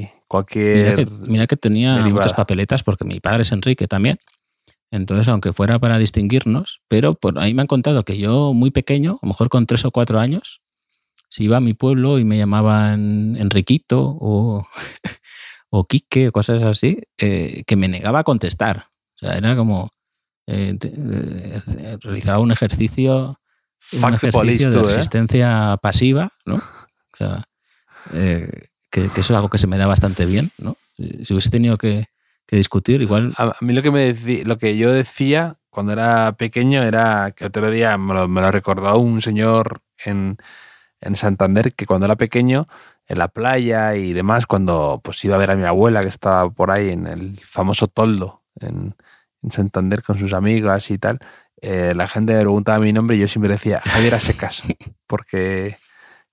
mira, cualquier. que, mira que tenía derivada. muchas papeletas, porque mi padre es Enrique también. Entonces, aunque fuera para distinguirnos, pero por ahí me han contado que yo, muy pequeño, a lo mejor con tres o cuatro años, si iba a mi pueblo y me llamaban Enriquito o, o Quique o cosas así, eh, que me negaba a contestar. O sea, era como. eh, eh, realizaba un ejercicio, un ejercicio police, de ¿eh? resistencia pasiva, ¿no? O sea, eh, que, que eso es algo que se me da bastante bien, ¿no? Si hubiese tenido que, que discutir, igual. A, a mí lo que, me decí- lo que yo decía cuando era pequeño era que otro día me lo, me lo recordó un señor en, en Santander que cuando era pequeño en la playa y demás, cuando pues iba a ver a mi abuela que estaba por ahí en el famoso toldo en, en Santander con sus amigas y tal, eh, la gente me preguntaba mi nombre y yo siempre decía Javier a secas, porque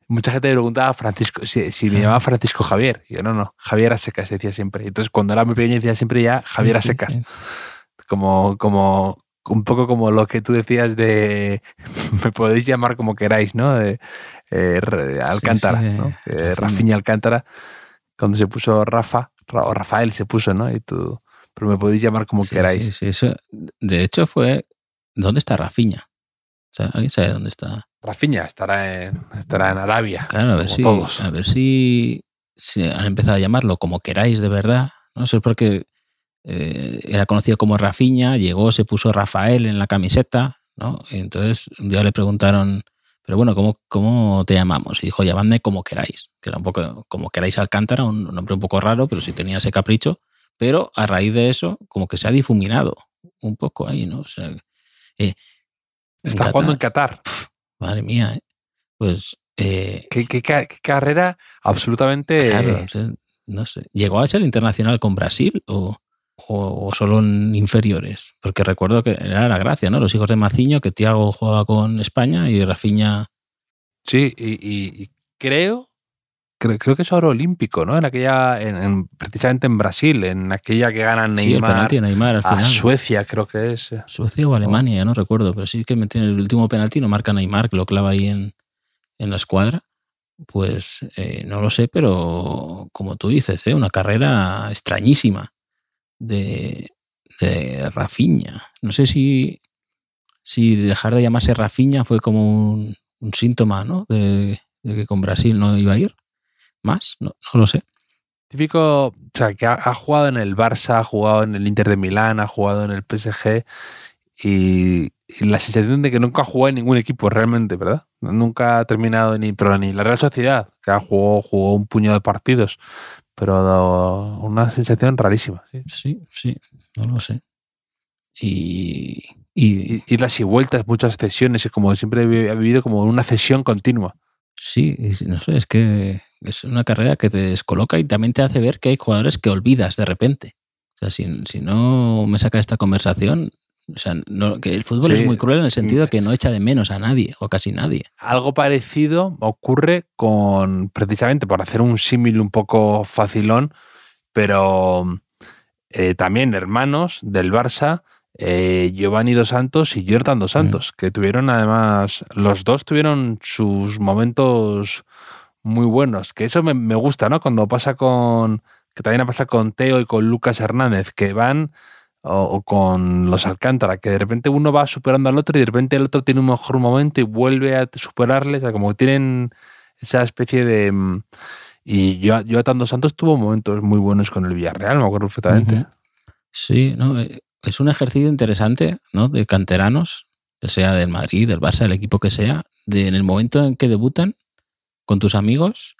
mucha gente me preguntaba Francisco, si, si me llamaba Francisco Javier. Y yo, no, no, Javier a secas decía siempre. Entonces, cuando era muy pequeño decía siempre ya Javier a Sí, secas. sí. Como, como, un poco como lo que tú decías de, me podéis llamar como queráis, ¿no? De, eh, Alcántara, ¿no? Eh. Rafinha Alcántara, cuando se puso Rafa, Ra- o Rafael se puso, ¿no? Y tú, pero me podéis llamar como Sí, queráis. sí, sí, eso- de hecho, fue. ¿Dónde está Rafiña? O sea, ¿alguien sabe dónde está? Rafinha estará en, estará en Arabia. Claro, a ver como si. todos. A ver si, si han empezado a llamarlo como queráis de verdad. No Eso es porque eh, era conocido como Rafiña, llegó, se puso Rafael en la camiseta, ¿no? Y entonces un día le preguntaron, pero bueno, ¿cómo, cómo te llamamos? Y dijo, llamadme como queráis, que era un poco como queráis Alcántara, un nombre un poco raro, pero sí tenía ese capricho. Pero a raíz de eso, como que se ha difuminado un poco ahí, ¿no? O sea, eh, en Está jugando en Qatar. Madre mía, ¿eh? pues eh, ¿Qué, qué ca- qué carrera absolutamente... Claro, no sé. ¿Llegó a ser internacional con Brasil o, o- o solo en inferiores? Porque recuerdo que era la gracia, ¿no? Los hijos de Maciño, que Tiago jugaba con España y Rafinha. Sí, y, y- y creo, creo, creo que es oro olímpico, ¿no? En aquella, en, en- precisamente en Brasil, en aquella que gana Sí, el Neymar Neymar al a final. Suecia, creo que es. Suecia o Alemania, no recuerdo, pero sí que metió el último penalti, no marca Neymar, que lo clava ahí en, en la escuadra. Pues eh, no lo sé, pero como tú dices, ¿eh? una carrera extrañísima de, de Rafinha. No sé si, si dejar de llamarse Rafinha fue como un, un síntoma ¿no? de, de que con Brasil no iba a ir más, no, no lo sé. Típico, o sea, que ha, ha jugado en el Barça, ha jugado en el Inter de Milán, ha jugado en el PSG y, y la sensación de que nunca ha jugado en ningún equipo realmente, ¿verdad? Nunca ha terminado ni, pero ni la Real Sociedad, que ha jugado, jugó un puñado de partidos, pero una sensación rarísima. ¿sí? Sí, sí, no lo sé. Y, y, Y, y las y vueltas, muchas cesiones, y como siempre ha vivido como una cesión continua. Sí, no sé, es que es una carrera que te descoloca y también te hace ver que hay jugadores que olvidas de repente. O sea, si, si no me saca esta conversación, o sea, no- que el fútbol Sí. es muy cruel en el sentido de que no echa de menos a nadie o casi nadie. Algo parecido ocurre con, precisamente por hacer un símil un poco facilón, pero eh, también hermanos del Barça, eh, Giovanni Dos Santos y Jordan Dos Santos, que tuvieron además, los dos tuvieron sus momentos muy buenos, que eso me, me gusta, ¿no? Cuando pasa con, que también ha pasado con Teo y con Lucas Hernández, que van o, con los Alcántara, que de repente uno va superando al otro y de repente el otro tiene un mejor momento y vuelve a superarle, o sea, como tienen esa especie de... mm, Y yo, Jonathan Dos Santos tuvo momentos muy buenos con el Villarreal, me acuerdo perfectamente. Sí, no, Eh, es un ejercicio interesante, ¿no? De canteranos, que sea del Madrid, del Barça, del equipo que sea, de en el momento en que debutan con tus amigos,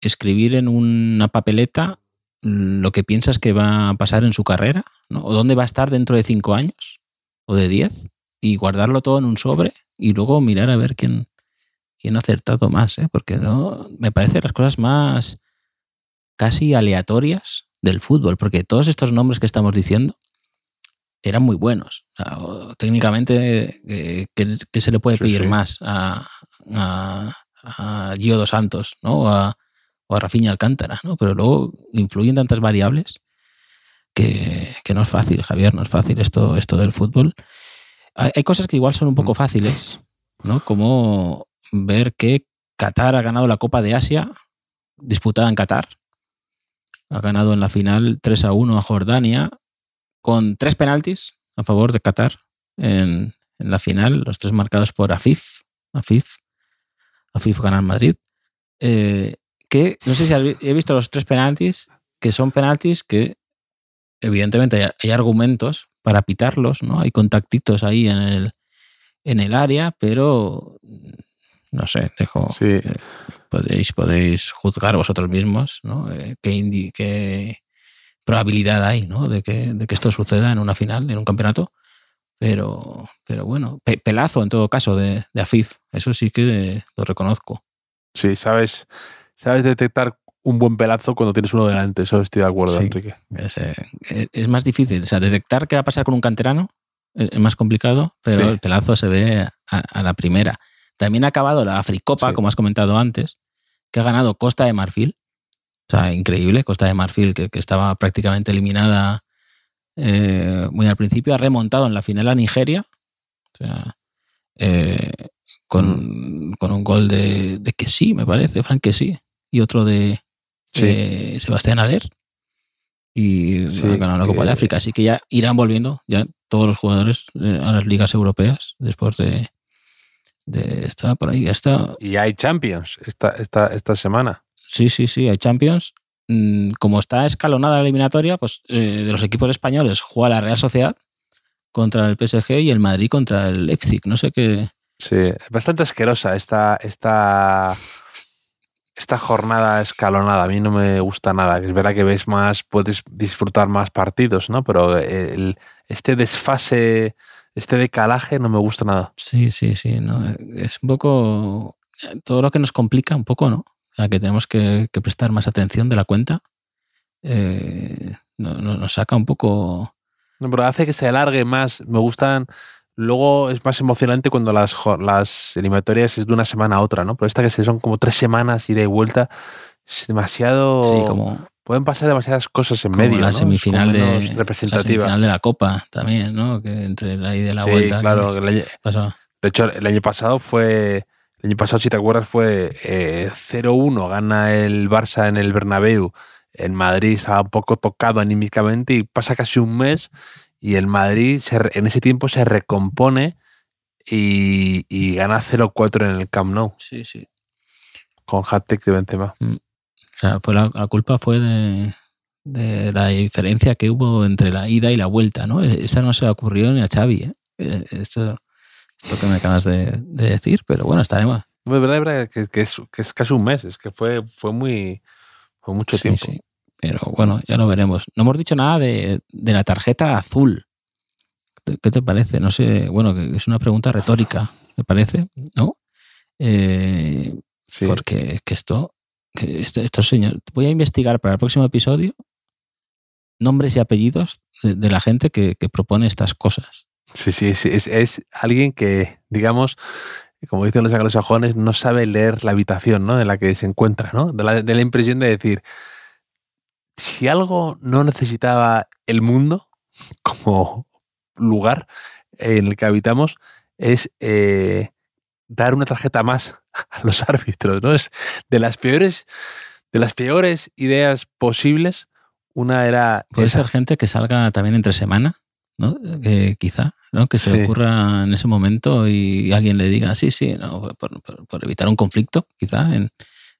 escribir en una papeleta lo que piensas que va a pasar en su carrera, ¿no? O dónde va a estar dentro de cinco años o de diez, y guardarlo todo en un sobre y luego mirar a ver quién, quién ha acertado más, ¿eh? Porque no, me parece las cosas más casi aleatorias del fútbol, porque todos estos nombres que estamos diciendo eran muy buenos. O sea, o técnicamente, eh, ¿qué, qué se le puede Sí, pedir sí. más a, a, a Gio dos Santos ¿no? o, a, o a Rafinha Alcántara? ¿no? Pero luego influyen tantas variables que, que no es fácil, Javier, no es fácil esto, esto del fútbol. Hay, hay cosas que igual son un poco Mm. fáciles, ¿no? como ver que Qatar ha ganado la Copa de Asia disputada en Qatar. Ha ganado en la final 3 a 1 a Jordania con tres penaltis a favor de Qatar en, en la final, los tres marcados por Afif. Afif, Afif gana en Madrid. Eh, que no sé si he visto los tres penaltis, que son penaltis que evidentemente hay, hay argumentos para pitarlos, ¿no? Hay contactitos ahí en el, en el área, pero no sé, dejo, Sí. podéis, podéis juzgar vosotros mismos, ¿no? Eh, qué, indi- qué probabilidad hay, ¿no? De que, de que esto suceda en una final, en un campeonato. Pero, pero bueno, pe- pelazo en todo caso de, de Afif, eso sí que lo reconozco. Sí, sabes, sabes detectar un buen pelazo cuando tienes uno delante, eso estoy de acuerdo, Sí. Enrique. Es, eh, es más difícil, o sea, detectar qué va a pasar con un canterano es es más complicado, pero Sí. el pelazo se ve a, a la primera. También ha acabado la Africopa, como has comentado antes, que ha ganado Costa de Marfil. O sea, increíble, Costa de Marfil, que, estaba prácticamente eliminada eh, muy al principio, ha remontado en la final a Nigeria. O sea, eh, con, un gol de, que sí, me parece, Frank que sí, y otro de Sebastián Aler. Y ha ganado la Copa de África. Así que ya irán volviendo ya todos los jugadores eh, a las ligas europeas después de, de esta por ahí. Esta... Y hay Champions esta, esta, esta semana. Sí, sí, sí, hay Champions. Mm, como está escalonada la eliminatoria, pues de los equipos españoles juega la Real Sociedad contra el PSG y el Madrid contra el Leipzig. No sé qué. Sí, es bastante asquerosa esta, esta, esta jornada escalonada. A mí no me gusta nada. Es verdad que ves más, puedes disfrutar más partidos, ¿no? Pero el, este desfase, este decalaje no me gusta nada. Sí, sí, sí. No, es un poco todo lo que nos complica un poco, ¿no? O sea, que tenemos que, prestar más atención de la cuenta. Eh, nos saca un poco no, pero hace que se alargue más. Me gustan. Luego es más emocionante cuando las, las eliminatorias es de una semana a otra, ¿no? Pero esta que son como tres semanas y de vuelta es demasiado. Sí, como. Pueden pasar demasiadas cosas en medio. La semifinal de representativa. La semifinal de la Copa también, ¿no? Que entre la ida y la vuelta. Claro, de hecho, el año pasado fue. El año pasado, si te acuerdas, fue 0-1, eh, gana el Barça en el Bernabéu el Madrid estaba un poco tocado anímicamente y pasa casi un mes y el Madrid en ese tiempo se recompone y, gana 0-4 en el Camp Nou. Sí, sí. Con hat-trick de Benzema. Mm. O sea, fue la, culpa fue de, la diferencia que hubo entre la ida y la vuelta, ¿no? E, esa no se le ocurrió ni a Xavi, ¿eh? E, esto, esto que me acabas de, decir, pero bueno, estaremos. Es verdad, que, que, es, que es casi un mes, es que fue, fue muy fue mucho tiempo. Sí. Pero bueno, ya lo veremos. No hemos dicho nada de, la tarjeta azul. ¿Qué te parece? No sé, bueno, es una pregunta retórica, me parece, ¿no? Eh, sí. Porque que esto, que esto, señor, voy a investigar para el próximo episodio nombres y apellidos de, la gente que, propone estas cosas. Sí, sí, es, es, alguien que, digamos, como dicen los anglosajones, no sabe leer la habitación ¿no? de la que se encuentra, ¿no? De la, impresión de decir, si algo no necesitaba el mundo como lugar en el que habitamos, es eh, dar una tarjeta más a los árbitros, ¿no? Es de las peores, de las peores ideas posibles. Una era. Puede ser gente que salga también entre semana, ¿no? quizá. ¿no? Que se le ocurra en ese momento y alguien le diga, sí, sí, no, por, evitar un conflicto, quizá, en,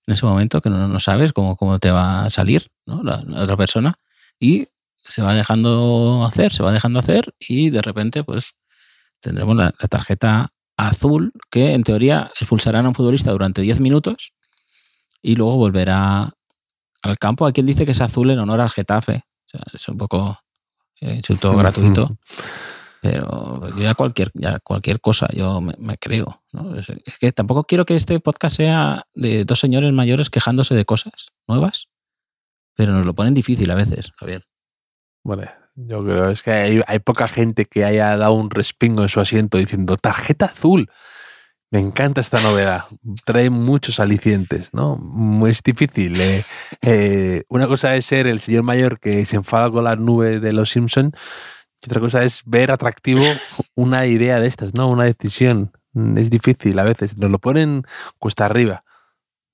en ese momento que no, no sabes cómo, cómo, te va a salir ¿no? la, otra persona. Y se va dejando hacer, se va dejando hacer y de repente, pues, tendremos la, tarjeta azul que en teoría expulsarán a un futbolista durante 10 minutos y luego volverá al campo. Hay quien dice que es azul en honor al Getafe. O sea, es un poco insulto gratuito. Pero ya cualquier, ya cualquier cosa yo me, creo. Es que tampoco quiero que este podcast sea de dos señores mayores quejándose de cosas nuevas, pero nos lo ponen difícil a veces, Javier. Vale, yo creo es que hay, hay poca gente que haya dado un respingo en su asiento diciendo tarjeta azul. Me encanta esta novedad. Trae muchos alicientes, ¿no? Es difícil. Eh, eh, una cosa es ser el señor mayor que se enfada con la nube de los Simpson y otra cosa es ver atractivo una idea de estas, ¿no? Una decisión. Es difícil a veces. Nos lo ponen cuesta arriba.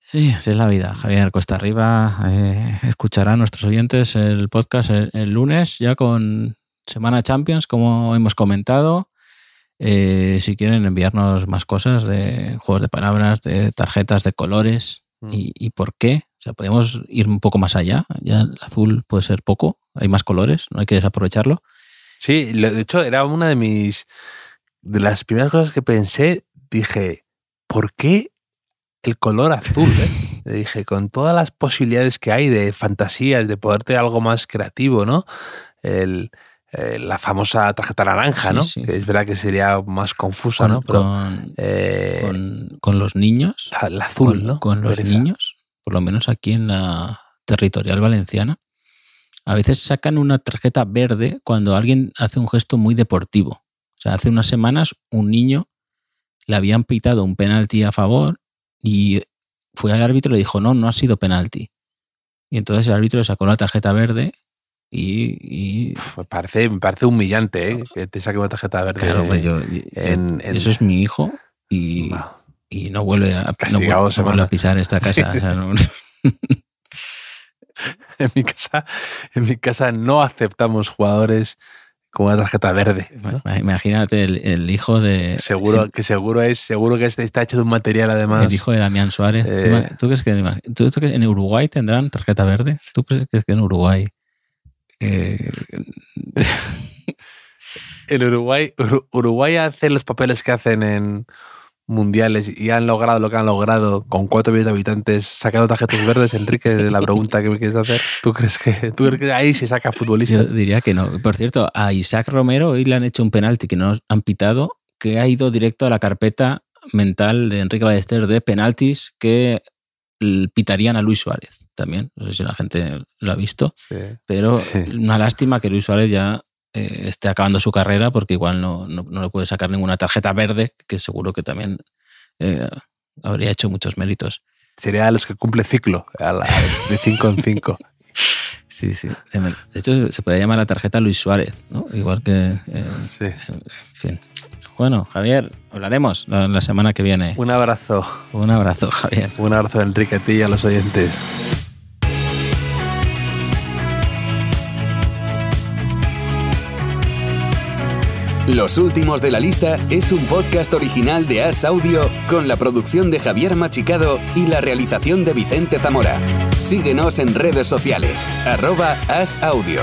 Sí, así es la vida, Javier. Cuesta arriba. Eh, escucharán nuestros oyentes el podcast el, lunes, ya con Semana Champions, como hemos comentado. Eh, si quieren enviarnos más cosas de juegos de palabras, de tarjetas, de colores mm. y, y, por qué. O sea, podemos ir un poco más allá. Ya el azul puede ser poco, hay más colores, no hay que desaprovecharlo. Sí, de hecho era una de mis, de las primeras cosas que pensé, dije, ¿por qué el color azul? Eh? dije, con todas las posibilidades que hay de fantasías, de poderte algo más creativo, ¿no? El, eh, la famosa tarjeta naranja, ¿no? Que es verdad que sería más confusa, ¿no? Eh, con, los niños. La, azul, ¿no? Con los niños, por lo menos aquí en la territorial valenciana, a veces sacan una tarjeta verde cuando alguien hace un gesto muy deportivo. O sea, hace unas semanas un niño le habían pitado un penalti a favor y fue al árbitro y le dijo, no, no ha sido penalti. Y entonces el árbitro le sacó la tarjeta verde y... y me, parece, me parece humillante, ¿eh? Que te saque una tarjeta verde. Claro, pues yo, en, eso es mi hijo y, y no vuelve a, no vuelve, a pisar esta casa. O sea, no, en mi casa, en mi casa no aceptamos jugadores con una tarjeta verde. Imagínate el, hijo de. Seguro que seguro es, seguro que este está hecho de un material además. El hijo de Damián Suárez. Eh, ¿Tú, crees que, en Uruguay tendrán tarjeta verde? ¿Tú crees que en Uruguay? Eh, en Uruguay, Uruguay hace los papeles que hacen en mundiales y han logrado lo que han logrado con 4 millones de habitantes sacando tarjetas verdes, Enrique, la pregunta que me quieres hacer, ¿tú crees que, tú crees ahí se saca futbolista? Yo diría que no. Por cierto, a Isaac Romero hoy le han hecho un penalti que no han pitado, que ha ido directo a la carpeta mental de Enrique Ballester de penaltis que pitarían a Luis Suárez también. No sé si la gente lo ha visto. pero una lástima que Luis Suárez ya eh, esté acabando su carrera porque igual no, no, le puede sacar ninguna tarjeta verde, que seguro que también eh, habría hecho muchos méritos. Sería de los que cumple ciclo, de 5 en 5. Sí, sí. De hecho, se puede llamar la tarjeta Luis Suárez, ¿no? Igual que. Eh, sí. En fin. Bueno, Javier, hablaremos la, la, semana que viene. Un abrazo. Un abrazo, Javier. Un abrazo, Enrique, a ti y a los oyentes. Los últimos de la lista es un podcast original de As Audio con la producción de Javier Machicado y la realización de Vicente Zamora. Síguenos en redes sociales, arroba As Audio.